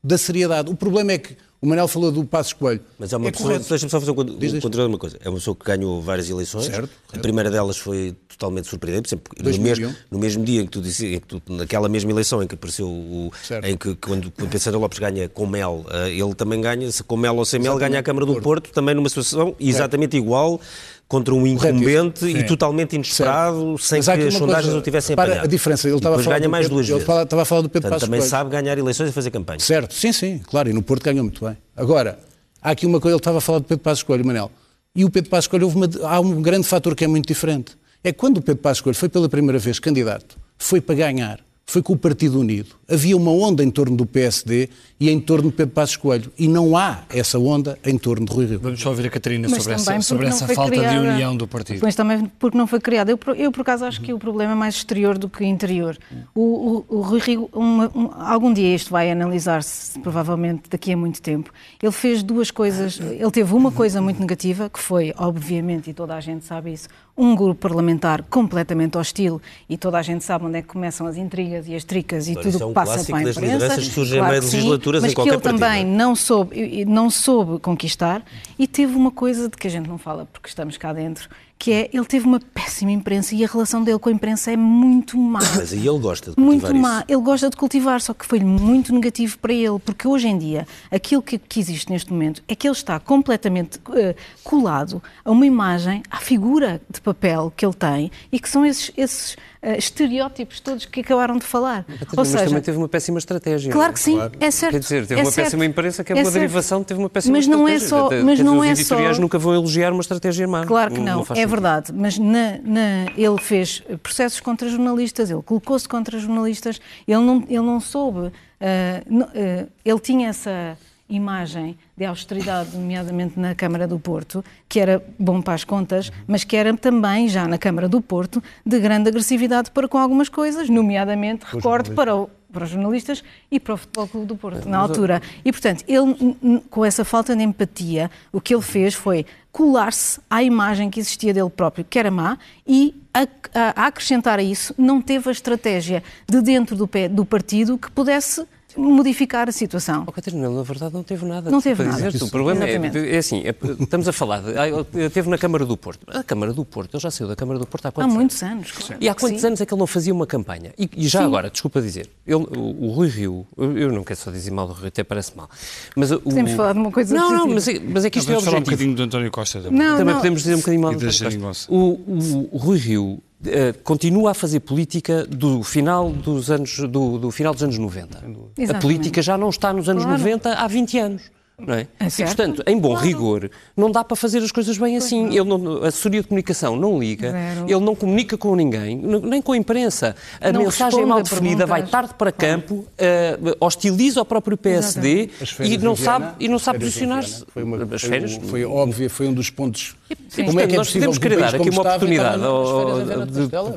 da seriedade. O problema é que o Manel falou do Passos Coelho. Mas é uma é pessoa, deixa-me só fazer um controle de uma coisa. É uma pessoa que ganhou várias eleições. Certo, certo. A primeira delas foi totalmente surpreendente. Exemplo, no mesmo, no mesmo, dia em que tu disse, que tu, naquela mesma eleição em que apareceu o. Certo. em que quando, quando Pedro Lopes ganha com mel, eh, ele também ganha, se com mel ou sem mel, ganha a Câmara do Porto, Porto também numa situação exatamente igual contra um incumbente e totalmente inesperado, sem que as sondagens coisa, o tivessem apanhado. a diferença, ele estava a falar ganha mais Pedro, duas vezes. Ele estava a falar do Pedro Portanto, também sabe ganhar eleições e fazer campanha. Certo, sim, sim, claro, e no Porto ganhou muito bem. Agora, há aqui uma coisa, ele estava a falar do Pedro Passos Coelho, Manel, e o Pedro Passos Coelho, uma, há um grande fator que é muito diferente. É quando o Pedro Passos Coelho foi pela primeira vez candidato, foi para ganhar foi com o Partido Unido. Havia uma onda em torno do PSD e em torno de Pedro Passos Coelho. E não há essa onda em torno de Rui Rio. Vamos só ouvir a Catarina sobre essa, sobre essa falta criada, de união do partido. Pois também porque não foi criada. Eu, eu, por acaso, acho que o problema é mais exterior do que interior. O, o, o Rui Rio, uma, um, algum dia isto vai analisar-se, provavelmente daqui a muito tempo. Ele fez duas coisas. Ele teve uma coisa muito negativa, que foi, obviamente, e toda a gente sabe isso, um grupo parlamentar completamente hostil e toda a gente sabe onde é que começam as intrigas e as tricas e tudo o é um passa para a imprensa. Das surgem claro meio de legislaturas mas em qualquer que ele também não soube, não soube conquistar e teve uma coisa de que a gente não fala porque estamos cá dentro, que é ele teve uma péssima imprensa e a relação dele com a imprensa é muito má. Mas aí ele gosta de cultivar Muito má. Ele gosta de cultivar, só que foi muito negativo para ele, porque hoje em dia aquilo que, que existe neste momento é que ele está completamente uh, colado a uma imagem, à figura de papel que ele tem e que são esses, esses uh, estereótipos todos que acabaram de falar. Mas, Ou seja, também teve uma péssima estratégia. Claro é? que sim, claro. é certo. Quer dizer, teve é uma certo. péssima imprensa que é, é uma certo. derivação, teve uma péssima mas não estratégia. É só, mas não dizer, é os editoriais só... nunca vão elogiar uma estratégia má. Claro que não, não é verdade. Mas na, na, ele fez processos contra jornalistas, ele colocou-se contra jornalistas, ele não, ele não soube, uh, uh, ele tinha essa imagem de austeridade, nomeadamente na Câmara do Porto, que era bom para as contas, mas que era também, já na Câmara do Porto, de grande agressividade para com algumas coisas, nomeadamente, recordo, para, o, para os jornalistas e para o Futebol Clube do Porto, na altura. E, portanto, ele, com essa falta de empatia, o que ele fez foi colar-se à imagem que existia dele próprio, que era má, e a, a, a acrescentar a isso, não teve a estratégia de dentro do, pé, do partido que pudesse modificar a situação. Oh, Catarina, na verdade não teve nada. Não teve nada. O problema é, é, assim, é, estamos a falar, de, ah, teve na Câmara do Porto. A Câmara do Porto, ele já saiu da Câmara do Porto há quantos anos? Há muitos anos. anos e há quantos Sim. anos é que ele não fazia uma campanha? E, e já Sim. agora, desculpa dizer, ele, o, o, Rui Rio, eu não quero só dizer mal do Rui, até parece mal. Mas o, podemos falar de uma coisa Não, não, mas é, mas é que isto não, é objetivo. falar um bocadinho do António Costa também. Não, também não. podemos dizer um bocadinho mal do António Costa. O, o, o Rui Rio continua a fazer política do final dos anos, do, do final dos anos 90. Exatamente. A política já não está nos anos claro. 90 há 20 anos. Não é? é e, portanto, em bom claro. rigor, não dá para fazer as coisas bem assim. Ele não, a assessoria de comunicação não liga, Zero. ele não comunica com ninguém, nem com a imprensa. A não mensagem é mal definida, vai tarde para campo, uh, hostiliza o próprio PSD e não, sabe, e não sabe posicionar-se. Foi, uma, as férias? Foi, foi óbvio, foi um dos pontos. Sim, Como é que é nós podemos querer dar aqui uma oportunidade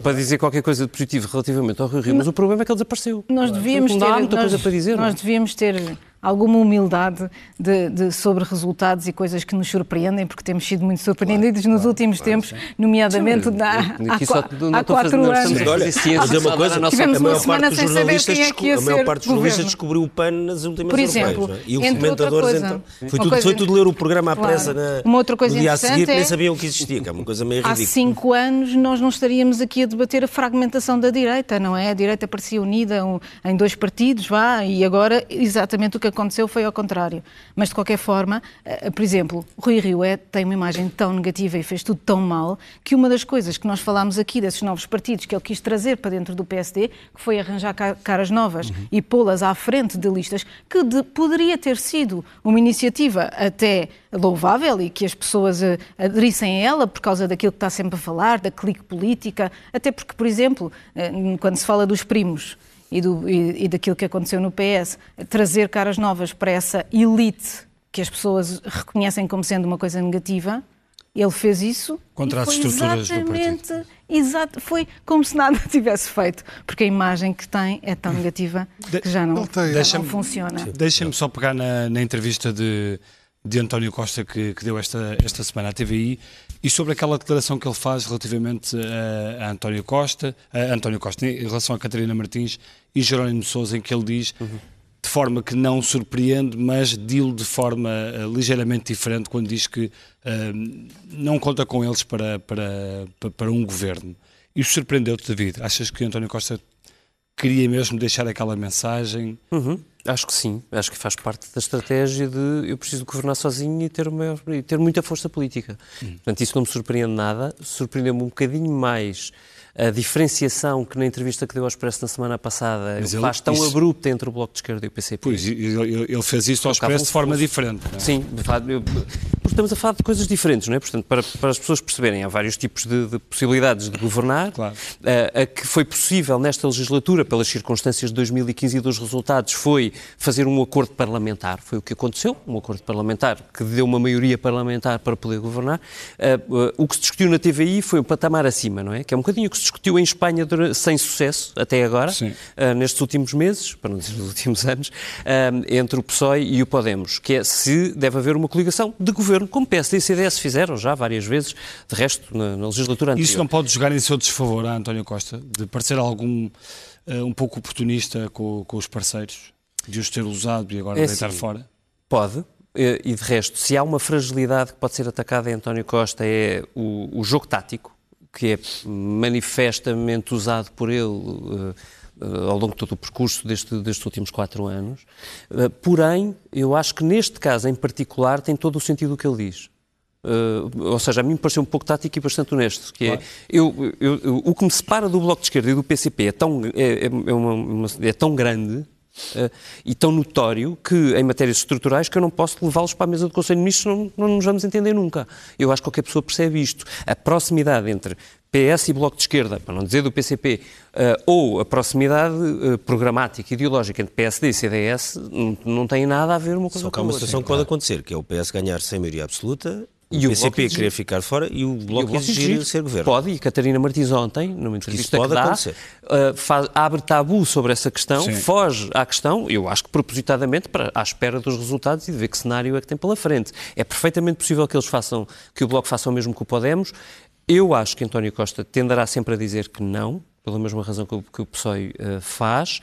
para dizer qualquer coisa de positivo relativamente ao Rio Rio, mas o problema é que ele desapareceu. Nós devíamos ter, nós, nós devíamos ter alguma humildade de, de, sobre resultados e coisas que nos surpreendem, porque temos sido muito surpreendidos claro, nos claro, últimos claro, tempos, sim. nomeadamente sim, na, há, só, há quatro anos. Olha, dizer uma coisa, tivemos a maior parte dos jornalistas, é a maior parte dos jornalistas descobriu o PAN nas últimas Por exemplo, europeias, é? e os comentadores então, foi tudo, foi tudo ler o programa à pressa na, uma outra coisa no dia a seguir, é, nem sabiam que existia, que é uma coisa meio ridícula. Há cinco anos nós não estaríamos aqui a debater a fragmentação da direita, não é? A direita parecia unida em dois partidos, vá, e agora exatamente o que aconteceu foi ao contrário. Mas, de qualquer forma, eh, por exemplo, Rui Rio é, tem uma imagem tão negativa e fez tudo tão mal que uma das coisas que nós falámos aqui desses novos partidos que ele quis trazer para dentro do PSD, que foi arranjar caras novas uhum. e pô-las à frente de listas, que de, poderia ter sido uma iniciativa até louvável e que as pessoas eh, aderissem a ela por causa daquilo que está sempre a falar, da clique política, até porque, por exemplo, eh, quando se fala dos primos, e, do, e, e daquilo que aconteceu no PS, trazer caras novas para essa elite que as pessoas reconhecem como sendo uma coisa negativa, ele fez isso. Contra as estruturas do partido. Exato, foi como se nada tivesse feito, porque a imagem que tem é tão negativa que já não, não funciona. Deixem-me só pegar na, na entrevista de de António Costa que, que, deu esta, esta semana à TVI e sobre aquela declaração que ele faz relativamente a, a António Costa, a António Costa em relação a Catarina Martins e Jerónimo Sousa, em que ele diz uhum. de forma que não surpreende, mas dilo de forma uh, ligeiramente diferente quando diz que uh, não conta com eles para, para, para, para um governo. Isso surpreendeu-te, David? Achas que António Costa queria mesmo deixar aquela mensagem? Uhum. Acho que sim, acho que faz parte da estratégia de eu preciso governar sozinho e ter, maior, ter muita força política. Hum. Portanto, isso não me surpreende nada, surpreendeu-me um bocadinho mais a diferenciação que na entrevista que deu ao Expresso na semana passada Mas ele, faz tão isso... abrupta entre o Bloco de Esquerda e o PCP. Pois, ele fez isso ao Expresso de forma diferente. É? Sim, de facto, eu, estamos a falar de coisas diferentes, não é? Portanto, para, para as pessoas perceberem, há vários tipos de, de possibilidades de governar. Claro. A, a, que foi possível nesta legislatura, pelas circunstâncias de 2015 e dos resultados, foi fazer um acordo parlamentar. Foi o que aconteceu, um acordo parlamentar que deu uma maioria parlamentar para poder governar. Uh, uh, o que se discutiu na TVI foi um patamar acima, não é? Que é um bocadinho o que se discutiu em Espanha sem sucesso até agora, uh, nestes últimos meses, para não dizer nos últimos anos, entre o PSOE e o Podemos, que é se deve haver uma coligação de governo como PSD e CDS fizeram já várias vezes, de resto, na, na legislatura anterior. Isso não pode jogar em seu desfavor a António Costa, de parecer algum uh, um pouco oportunista com, com, os parceiros, de os ter usado e agora é deitar assim, fora? Pode, e de resto, se há uma fragilidade que pode ser atacada em António Costa é o, o jogo tático, que é manifestamente usado por ele uh, ao longo de todo o percurso deste, destes últimos quatro anos. Uh, porém, eu acho que neste caso em particular tem todo o sentido o que ele diz. Ou seja, a mim me pareceu um pouco tático e bastante honesto, que é, claro. é, eu, eu, eu, o que me separa do Bloco de Esquerda e do PCP é tão, é, é, uma, uma, é tão grande uh, e tão notório que, em matérias estruturais, que eu não posso levá-los para a mesa do Conselho de Ministros, não, não nos vamos entender nunca. Eu acho que qualquer pessoa percebe isto. A proximidade entre PS e Bloco de Esquerda, para não dizer do PCP, uh, eh, ou a proximidade uh, programática e ideológica entre PSD e CDS, não, não tem nada a ver uma coisa Só que há uma situação que pode acontecer, que é o PS ganhar sem maioria absoluta e o PCP exigir... querer ficar fora e o Bloco, exigir, exigir ser governo. Pode, e Catarina Martins ontem, numa entrevista pode que dá, acontecer. Uh, faz, abre tabu sobre essa questão, Sim. foge à questão, eu acho que propositadamente, para, à espera dos resultados e de ver que cenário é que tem pela frente. É perfeitamente possível que eles façam, que o Bloco faça o mesmo que o Podemos. Eu acho que António Costa tenderá sempre a dizer que não, pela mesma razão que o, que o PSOE uh, faz,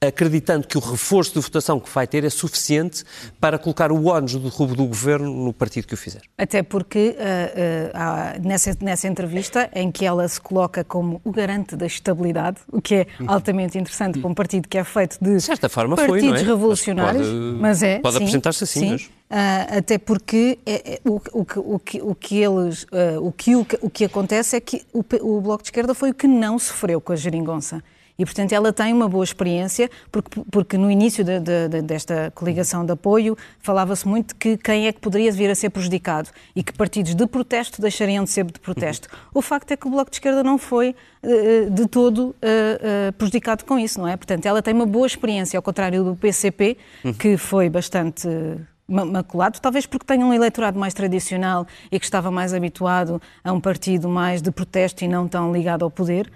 acreditando que o reforço de votação que vai ter é suficiente para colocar o ónus do rubo do governo no partido que o fizer. Até porque uh, uh, nessa, nessa entrevista, em que ela se coloca como o garante da estabilidade, o que é altamente interessante para um partido que é feito de, de certa forma partidos foi, não é? revolucionários, mas, pode, mas é. Pode apresentar-se assim, sim. Mas... Uh, até porque é, é, o, o, o, que, o que eles, uh, o, que, o, o que acontece é que o, o Bloco de Esquerda foi o que não sofreu com a geringonça. E, portanto, ela tem uma boa experiência, porque, porque no início de, de, de, desta coligação de apoio falava-se muito de que quem é que poderia vir a ser prejudicado e que partidos de protesto deixariam de ser de protesto. O facto é que o Bloco de Esquerda não foi eh, de todo uh, prejudicado com isso, não é? Portanto, ela tem uma boa experiência, ao contrário do PCP, que foi bastante maculado, talvez porque tenha um eleitorado mais tradicional e que estava mais habituado a um partido mais de protesto e não tão ligado ao poder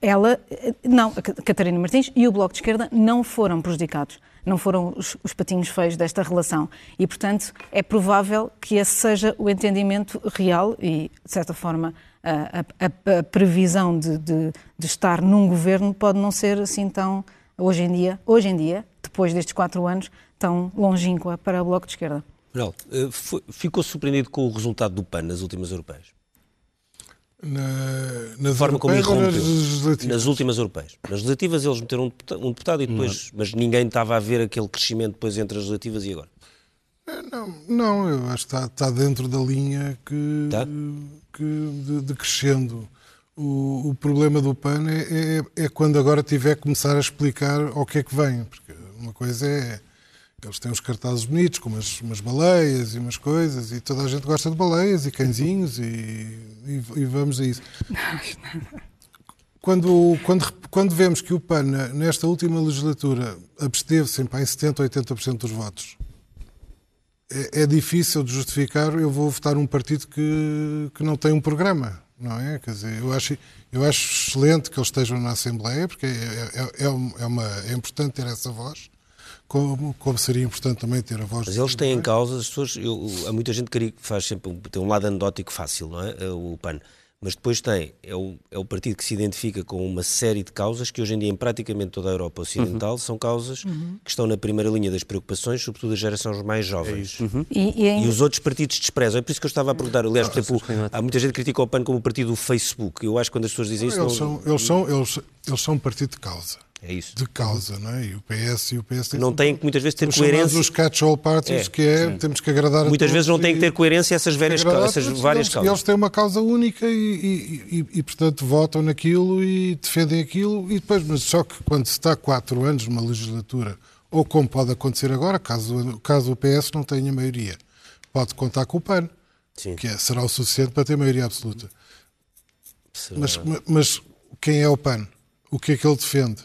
ela, não, a Catarina Martins e o Bloco de Esquerda não foram prejudicados, não foram os, os, patinhos feios desta relação. E, portanto, é provável que esse seja o entendimento real e, de certa forma, a, a, a previsão de, de, de, estar num governo pode não ser assim tão, hoje em dia, hoje em dia, depois destes quatro anos, tão longínqua para o Bloco de Esquerda. Ronaldo, eh, ficou surpreendido com o resultado do PAN nas últimas europeias? Na, nas forma como irrompeu nas, nas, últimas europeias. Nas legislativas eles meteram um deputado, e depois, não. mas ninguém estava a ver aquele crescimento depois entre as legislativas e agora. É, não, não, eu acho que está, está dentro da linha que, tá? que de, de, crescendo. O, o, problema do PAN é, é, é, quando agora tiver que começar a explicar o que é que vem, porque uma coisa é eles têm uns cartazes bonitos, com umas, umas, baleias e umas coisas, e toda a gente gosta de baleias e cãezinhos, e, e, e vamos a isso. Quando, quando, quando vemos que o PAN, nesta última legislatura, absteve-se em 70% ou 80% dos votos, é, é, difícil de justificar eu vou votar um partido que, que não tem um programa, não é? Quer dizer, eu acho, eu acho excelente que eles estejam na Assembleia, porque é, é, é, uma, é importante ter essa voz, como, como seria importante também ter a voz Mas eles têm em causa, as pessoas, eu, há muita gente que faz sempre, tem um lado anedótico fácil, não é? O PAN. Mas depois tem, é o, é o partido que se identifica com uma série de causas que hoje em dia em praticamente toda a Europa Ocidental uhum. são causas uhum. que estão na primeira linha das preocupações, sobretudo das gerações mais jovens. É uhum. e, e, e, os outros partidos desprezam. É por isso que eu estava a perguntar. Aliás, por exemplo, há muita gente que critica o PAN como o partido do Facebook. Eu acho que quando as pessoas dizem isso... Eles, não... são, eles, são, eles, eles são um partido de causa. É isso. De causa, não é? E o PS e o PS não têm que muitas vezes ter coerência. os catch-all parties, é, que é, sim. temos que agradar Muitas vezes não têm que ter coerência essas, várias, essas várias eles, causas. Eles têm uma causa única e, e, e, e, portanto, votam naquilo e defendem aquilo, e depois, mas só que quando se está quatro anos numa legislatura, ou como pode acontecer agora, caso, caso o PS não tenha maioria, pode contar com o PAN, sim. que é, será o suficiente para ter maioria absoluta. Mas, mas quem é o PAN? O que é que ele defende?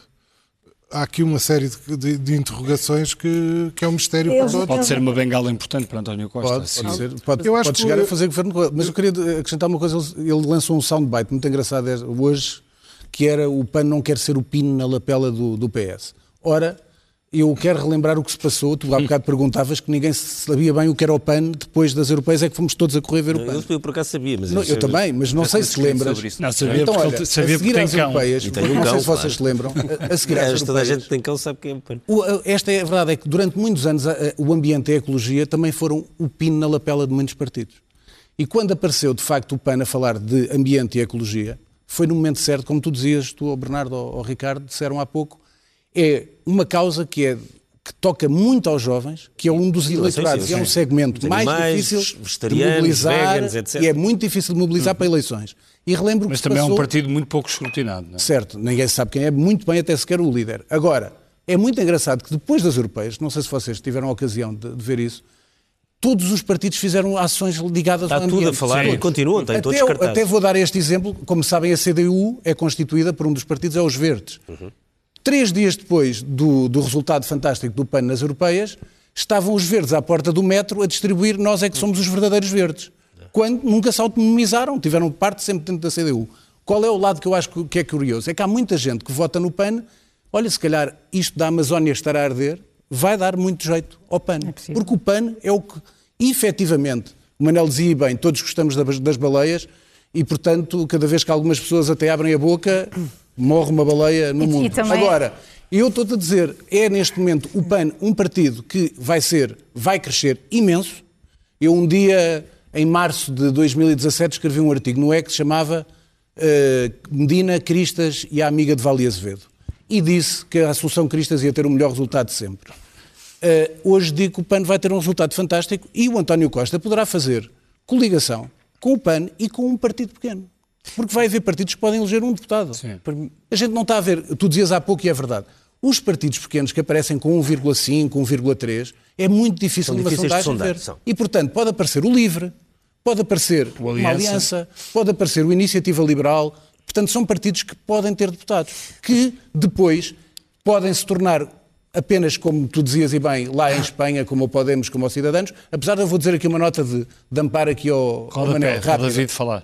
Há aqui uma série de, de, de interrogações que, que, é um mistério para todos. Pode ser uma bengala importante para António Costa. Pode, pode, ser, pode, eu acho pode chegar que... a fazer governo. Mas eu queria acrescentar uma coisa. Ele lançou um soundbite muito engraçado hoje, que era o PAN não quer ser o pino na lapela do, do PS. Ora, eu quero relembrar o que se passou. Tu há bocado perguntavas que ninguém sabia bem o que era o PAN depois das europeias, é que fomos todos a correr ver o PAN. Eu, eu por acaso sabia, mas... Não, eu, também, mas não sei se lembras. Não, sabia então, porque, olha, sabia a seguir às europeias, um não sei se vocês se lembram, a, a seguir às europeias... Toda a gente tem cão sabe quem é o PAN. esta é a verdade, é que durante muitos anos o ambiente e a ecologia também foram o pino na lapela de muitos partidos. E quando apareceu, de facto, o PAN a falar de ambiente e ecologia, foi no momento certo, como tu dizias, tu, o Bernardo ou o Ricardo, disseram há pouco, é uma causa que é que toca muito aos jovens, que é um dos eleitorados, e é um segmento mais difícil de mobilizar veganos, e é muito difícil de mobilizar para eleições. E relembro Mas que também passou... é um partido muito pouco escrutinado. Não é? Certo, ninguém sabe quem é, muito bem até sequer o líder. Agora, é muito engraçado que depois das europeias, não sei se vocês tiveram a ocasião de, de ver isso, todos os partidos fizeram ações ligadas Está ao ambiente. Está tudo a falar Sim. e continuam, têm todos até, até vou dar este exemplo, como sabem a CDU é constituída por um dos partidos, é os Verdes. Uhum. Três dias depois do, do resultado fantástico do PAN nas europeias, estavam os verdes à porta do metro a distribuir nós é que somos os verdadeiros verdes. Quando nunca se autonomizaram, tiveram parte sempre dentro da CDU. Qual é o lado que eu acho que é curioso? É que há muita gente que vota no PAN, olha, se calhar isto da Amazónia estar a arder, vai dar muito jeito ao PAN. É porque o PAN é o que, efetivamente, o Manel dizia bem, todos gostamos das baleias e, portanto, cada vez que algumas pessoas até abrem a boca, morre uma baleia no e, mundo. E também... Agora, eu estou-te a dizer, é neste momento o PAN um partido que vai ser, vai crescer imenso. Eu um dia, em março de 2017, escrevi um artigo no E que se chamava uh, Medina, Cristas e a amiga de Vale Azevedo. E disse que a Associação Cristas ia ter o melhor resultado de sempre. Uh, hoje digo que o PAN vai ter um resultado fantástico e o António Costa poderá fazer coligação com o PAN e com um partido pequeno. Porque vai haver partidos que podem eleger um deputado. Sim. A gente não está a ver, tu dizias há pouco e é verdade, os partidos pequenos que aparecem com 1,5, 1,3, é muito difícil numa sondagem ver. São. E, portanto, pode aparecer o LIVRE, pode aparecer uma aliança. aliança, pode aparecer o Iniciativa Liberal. Portanto, são partidos que podem ter deputados, que depois podem se tornar apenas, como tu dizias e bem, lá em Espanha, como o Podemos, como os Cidadãos, apesar de eu vou dizer aqui uma nota de, de amparo aqui ao, ao Manuel, rápido.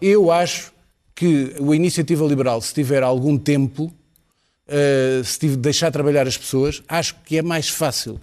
Eu acho que a iniciativa liberal, se tiver algum tempo, uh, se deixar trabalhar as pessoas, acho que é mais fácil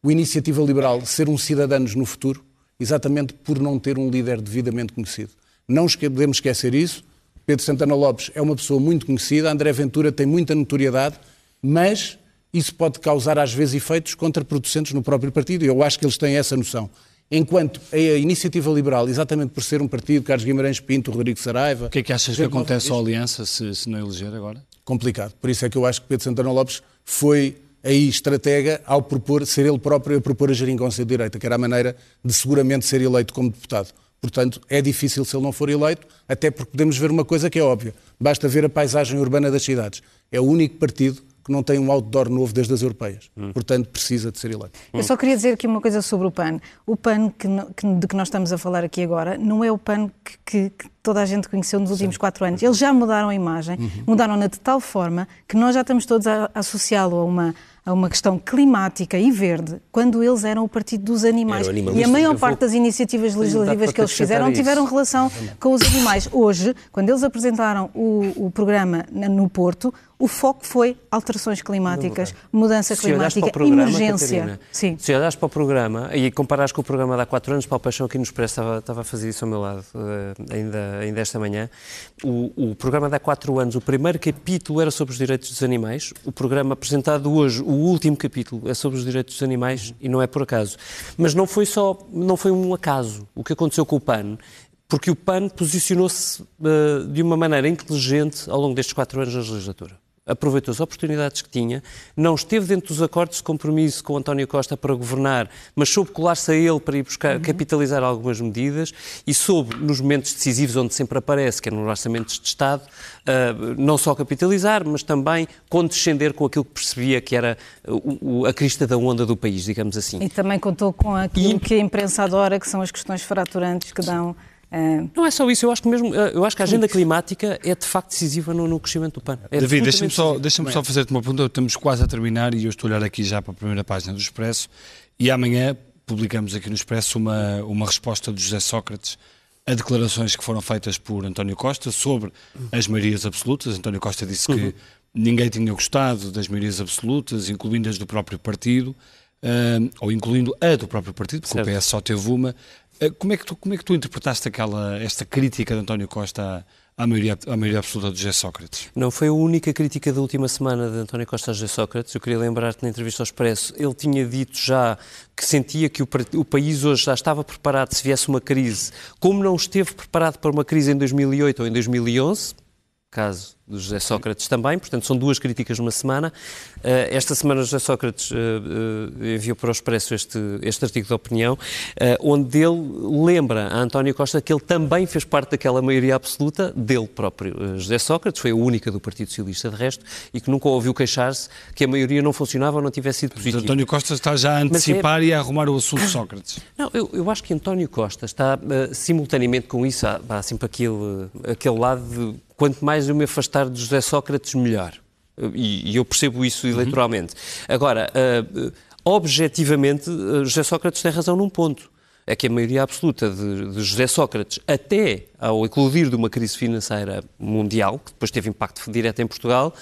o iniciativa liberal ser um cidadãos no futuro, exatamente por não ter um líder devidamente conhecido. Não podemos esquecer isso. Pedro Santana Lopes é uma pessoa muito conhecida, André Ventura tem muita notoriedade, mas isso pode causar às vezes efeitos contraproducentes no próprio partido. Eu acho que eles têm essa noção. Enquanto a iniciativa liberal, exatamente por ser um partido, Carlos Guimarães Pinto, Rodrigo Saraiva. O que é que achas que acontece à Aliança se, se não eleger agora? Complicado. Por isso é que eu acho que Pedro Santana Lopes foi aí estratega ao propor, ser ele próprio a propor a geringonça de direita, que era a maneira de seguramente ser eleito como deputado. Portanto, é difícil se ele não for eleito, até porque podemos ver uma coisa que é óbvia. Basta ver a paisagem urbana das cidades. É o único partido que não tem um outdoor novo desde as europeias. Hum. Portanto, precisa de ser eleito. Eu só queria dizer aqui uma coisa sobre o PAN. O PAN que, que, de que nós estamos a falar aqui agora não é o PAN que, que, que toda a gente conheceu nos últimos Sim. quatro anos. Eles já mudaram a imagem, uhum. mudaram-na de tal forma que nós já estamos todos a, associá-lo a uma a uma questão climática e verde quando eles eram o partido dos animais. E a maior parte das iniciativas legislativas que eles fizeram tiveram relação com os animais. Hoje, quando eles apresentaram o, o programa no Porto, o foco foi alterações climáticas, mudança climática, programa, emergência. Catarina, Sim. Se olhares para o programa e comparares com o programa de há quatro anos, Paulo Paixão aqui no Expresso estava, estava a fazer isso ao meu lado uh, ainda, ainda esta manhã, o, o programa de há quatro anos, o primeiro capítulo era sobre os direitos dos animais, o programa apresentado hoje, o último capítulo, é sobre os direitos dos animais e não é por acaso. Mas não foi só, não foi um acaso. O que aconteceu com o PAN porque o PAN posicionou-se uh, de uma maneira inteligente ao longo destes quatro anos na legislatura aproveitou as oportunidades que tinha, não esteve dentro dos acordos de compromisso com António Costa para governar, mas soube colar-se a ele para ir buscar, uhum. capitalizar algumas medidas e soube, nos momentos decisivos onde sempre aparece, que é nos orçamentos de Estado, uh, não só capitalizar, mas também condescender com aquilo que percebia que era o, o, a crista da onda do país, digamos assim. E também contou com aquilo e... que a imprensa adora, que são as questões fraturantes que dão. Não é só isso, eu acho que mesmo, eh, eu acho que a agenda climática é de facto decisiva no, no crescimento do PAN. É David, deixa-me só, deixa só fazer-te uma pergunta, estamos quase a terminar e eu estou a olhar aqui já para a primeira página do Expresso e amanhã publicamos aqui no Expresso uma, uma resposta de José Sócrates a declarações que foram feitas por António Costa sobre as maiorias absolutas. António Costa disse que uhum. ninguém tinha gostado das maiorias absolutas, incluindo as do próprio partido, uh, ou incluindo a do próprio partido, porque certo. o PS só teve uma. Eh, como é que tu, como é que tu interpretaste aquela, esta crítica de António Costa à maioria, à maioria absoluta de José Sócrates? Não foi a única crítica da última semana de António Costa a José Sócrates. Eu queria lembrar-te na entrevista ao Expresso, ele tinha dito já que sentia que o, o, país hoje já estava preparado se viesse uma crise, como não esteve preparado para uma crise em 2008 ou em 2011, caso do José Sócrates também, portanto são duas críticas numa semana. Uh, esta semana José Sócrates uh, uh, enviou para o Expresso este, este artigo de opinião, onde ele lembra a António Costa que ele também fez parte daquela maioria absoluta dele próprio. José Sócrates foi a única do Partido Socialista de resto e que nunca ouviu queixar-se que a maioria não funcionava ou não tivesse sido positiva. António Costa está já a antecipar é... e a arrumar o assunto Sócrates. Não, eu, eu acho que António Costa está simultaneamente com isso, há, há sempre aquele, aquele lado de quanto mais eu me afastar de José Sócrates, melhor. E, e eu percebo isso eleitoralmente. Uhum. Agora, uh, objetivamente, uh, José Sócrates tem razão num ponto. É que a maioria absoluta de, de José Sócrates, até ao eclodir de uma crise financeira mundial, que depois teve impacto direto em Portugal,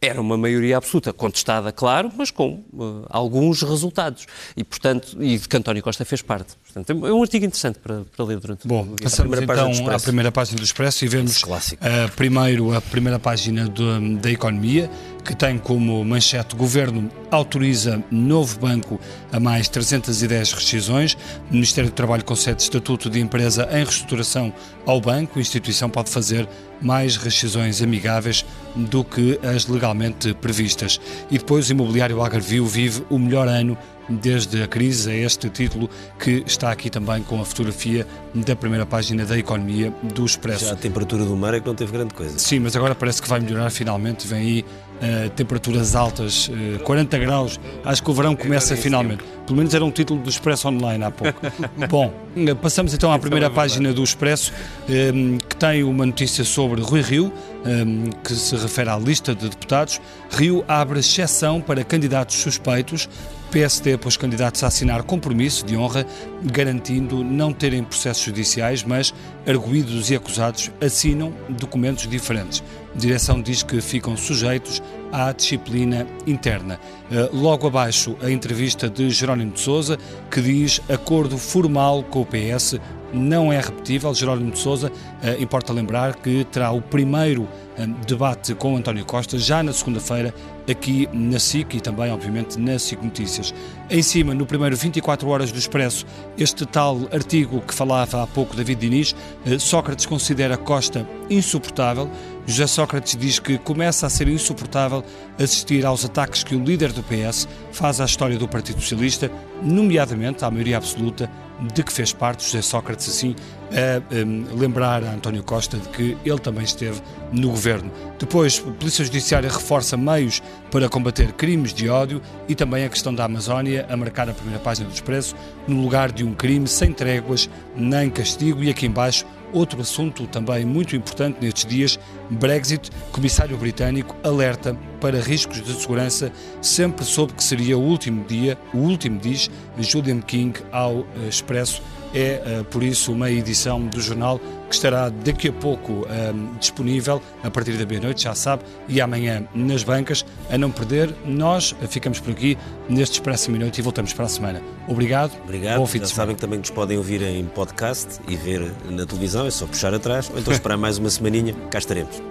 era uma maioria absoluta, contestada, claro, mas com uh, alguns resultados. E, portanto, e de que António Costa fez parte. Portanto, é um artigo interessante para, para ler durante Bom, o dia. passamos então à primeira página do Expresso e vemos uh, primeiro a primeira página do, da Economia, que tem como manchete Governo autoriza novo banco a mais 310 rescisões. O Ministério do Trabalho concede estatuto de empresa em reestruturação ao banco. A instituição pode fazer mais rescisões amigáveis do que as legalmente previstas. E depois o imobiliário Algarvio vive o melhor ano desde a crise, é este título que está aqui também com a fotografia da primeira página da Economia do Expresso. Já a temperatura do mar é que não teve grande coisa. Sim, mas agora parece que vai melhorar finalmente, vem aí uh, temperaturas altas, uh, eh, 40 graus, acho que o verão começa finalmente. Pelo menos era um título do Expresso Online há pouco. Bom, eh, passamos então à primeira página do Expresso, um, que tem uma notícia sobre Rui Rio, um, que se refere à lista de deputados. Rio abre exceção para candidatos suspeitos PSD pôs candidatos a assinar compromisso de honra, garantindo não terem processos judiciais, mas arguídos e acusados assinam documentos diferentes. Direção diz que ficam sujeitos à disciplina interna. Eh, logo abaixo, a entrevista de Jerónimo de Souza, que diz acordo formal com o PS não é repetível. Jerónimo de Souza, eh, importa lembrar que terá o primeiro eh, debate com António Costa já na segunda-feira aqui na SIC e também, obviamente, na SIC Notícias. Em cima, no primeiro 24 horas do Expresso, este tal artigo que falava há pouco David Diniz, eh, Sócrates considera Costa insuportável. José Sócrates diz que começa a ser insuportável assistir aos ataques que o líder do PS faz à história do Partido Socialista, nomeadamente à maioria absoluta de que fez parte José Sócrates, assim, a um, lembrar a António Costa de que ele também esteve no governo. Depois, a Polícia Judiciária reforça meios para combater crimes de ódio e também a questão da Amazónia, a marcar a primeira página do Expresso, no lugar de um crime sem tréguas nem castigo. E aqui embaixo, Outro assunto também muito importante nestes dias, Brexit, comissário britânico alerta para riscos de segurança, sempre soube que seria o último dia, o último diz Julian King ao Expresso é, uh, por isso, uma edição do jornal que estará daqui a pouco um, ehm, disponível a partir da meia-noite, já sabe, e amanhã nas bancas. A não perder, nós ficamos por aqui neste Expresso Minuto e voltamos para a semana. Obrigado. Obrigado. Bom fim já de sabem que também nos podem ouvir em podcast e ver na televisão, é só puxar atrás, ou então esperar mais uma semaninha, cá estaremos.